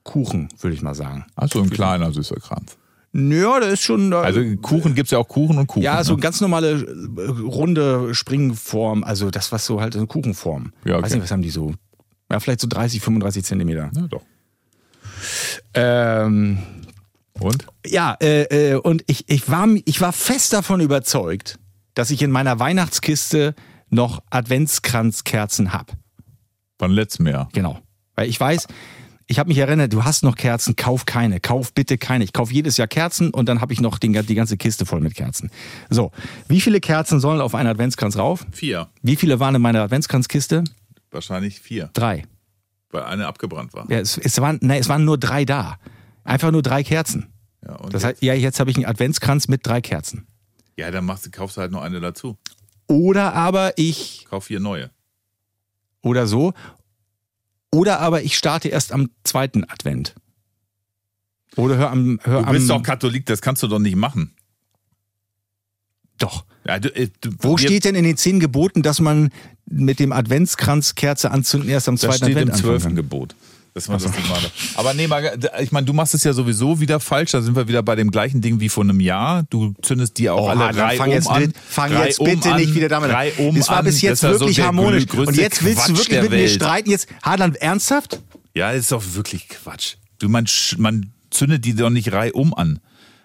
Speaker 1: Kuchen, würde ich mal sagen.
Speaker 2: Achso, ein kleiner, süßer Kranz.
Speaker 1: Ja, der ist schon.
Speaker 2: Also Kuchen gibt's ja auch Kuchen und Kuchen.
Speaker 1: ja, so
Speaker 2: ne?
Speaker 1: eine ganz normale äh, runde Springform, also das, was so halt eine Kuchenform.
Speaker 2: Ja, okay.
Speaker 1: Weiß nicht, was haben die so? Ja, vielleicht so 30, 35 Zentimeter.
Speaker 2: Ja, doch.
Speaker 1: Ähm,
Speaker 2: Und?
Speaker 1: ja, äh, äh, und ich, ich, war, ich war fest davon überzeugt, dass ich in meiner Weihnachtskiste noch Adventskranzkerzen hab.
Speaker 2: Von letztem Jahr.
Speaker 1: Genau. Weil ich weiß, ich habe mich erinnert, du hast noch Kerzen, kauf keine, kauf bitte keine. Ich kaufe jedes Jahr Kerzen und dann habe ich noch den, die ganze Kiste voll mit Kerzen. So, wie viele Kerzen sollen auf einen Adventskranz rauf?
Speaker 2: Vier.
Speaker 1: Wie viele waren in meiner Adventskranzkiste?
Speaker 2: Wahrscheinlich vier,
Speaker 1: Drei.
Speaker 2: weil eine abgebrannt war.
Speaker 1: Ja, es, es, waren, nein, es waren nur drei da. Einfach nur drei Kerzen.
Speaker 2: Ja,
Speaker 1: Das
Speaker 2: jetzt?
Speaker 1: heißt, ja, jetzt habe ich einen Adventskranz mit drei Kerzen.
Speaker 2: ja dann machst du, kaufst du halt noch eine dazu.
Speaker 1: Oder aber ich,
Speaker 2: Kauf vier neue.
Speaker 1: oder so, oder aber ich starte erst am zweiten Advent. Oder hör am, hör
Speaker 2: Du bist
Speaker 1: am,
Speaker 2: doch Katholik, das kannst du doch nicht machen.
Speaker 1: doch.
Speaker 2: Ja, du, äh, du,
Speaker 1: Wo steht denn in den zehn Geboten, dass man mit dem Adventskranz Kerze anzünden erst am
Speaker 2: Das
Speaker 1: zweiten
Speaker 2: steht
Speaker 1: Advent
Speaker 2: im
Speaker 1: anfangen
Speaker 2: zwölften
Speaker 1: kann?
Speaker 2: Gebot. Dass man das nicht macht. Aber nee, ich meine, du machst es ja sowieso wieder falsch. Da sind wir wieder bei dem gleichen Ding wie vor einem Jahr. Du zündest die auch
Speaker 1: Oh,
Speaker 2: alle Reihe
Speaker 1: fang
Speaker 2: um
Speaker 1: jetzt,
Speaker 2: an.
Speaker 1: fang jetzt bitte
Speaker 2: an,
Speaker 1: nicht wieder damit an. Das war bis jetzt
Speaker 2: so
Speaker 1: wirklich
Speaker 2: der
Speaker 1: harmonisch. Und jetzt willst du
Speaker 2: Quatsch
Speaker 1: wirklich
Speaker 2: der
Speaker 1: mit mir streiten? Jetzt, Hadland, ernsthaft?
Speaker 2: Ja, das ist doch wirklich Quatsch. Du, man, man zündet die doch nicht reihum an.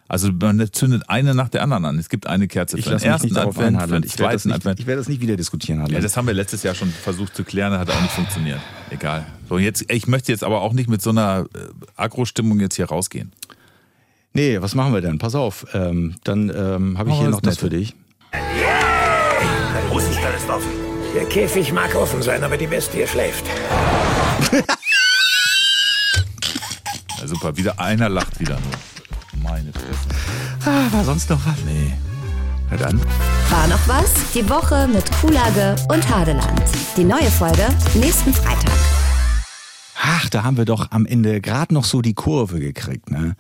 Speaker 2: Also man zündet eine nach der anderen an. Es gibt eine Kerze
Speaker 1: Ich
Speaker 2: für den ersten Advent, für den zweiten
Speaker 1: nicht-
Speaker 2: Advent.
Speaker 1: ich werde das nicht wieder diskutieren,
Speaker 2: Ja, das haben wir letztes Jahr schon versucht zu klären, hat auch nicht funktioniert. Egal. So, jetzt, ich möchte jetzt aber auch nicht mit so einer äh, Agro-Stimmung jetzt hier rausgehen.
Speaker 1: nee, was machen wir denn? Pass auf, ähm, dann ähm, habe ich
Speaker 2: Oh,
Speaker 1: hier
Speaker 2: das
Speaker 1: noch das
Speaker 2: Nette.
Speaker 1: für dich.
Speaker 4: Der Russenstall ist offen. Der Käfig mag offen sein, aber die Bestie schläft. [LAUGHS]
Speaker 2: Ja, super, wieder einer lacht wieder nur. Meine Fresse.
Speaker 1: Ah, war sonst noch was?
Speaker 2: Nee. Na dann.
Speaker 3: War noch was? Die Woche mit Kuhlage und Hadeland. Die neue Folge nächsten Freitag.
Speaker 1: Ach, da haben wir doch am Ende gerade noch so die Kurve gekriegt, ne?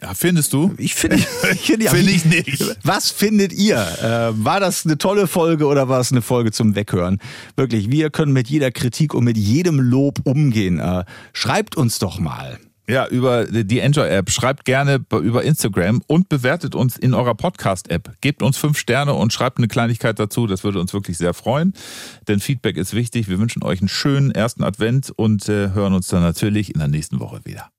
Speaker 2: Ja, findest du?
Speaker 1: Ich finde, ich [LAUGHS] finde ja,
Speaker 2: Finde ich nicht.
Speaker 1: Was findet ihr? Äh, war das eine tolle Folge oder war es eine Folge zum Weghören? Wirklich, wir können mit jeder Kritik und mit jedem Lob umgehen. Äh, schreibt uns doch mal.
Speaker 2: Ja, über die Enjoy-App. Schreibt gerne über Instagram und bewertet uns in eurer Podcast-App. Gebt uns fünf Sterne und schreibt eine Kleinigkeit dazu. Das würde uns wirklich sehr freuen. Denn Feedback ist wichtig. Wir wünschen euch einen schönen ersten Advent und äh, hören uns dann natürlich in der nächsten Woche wieder.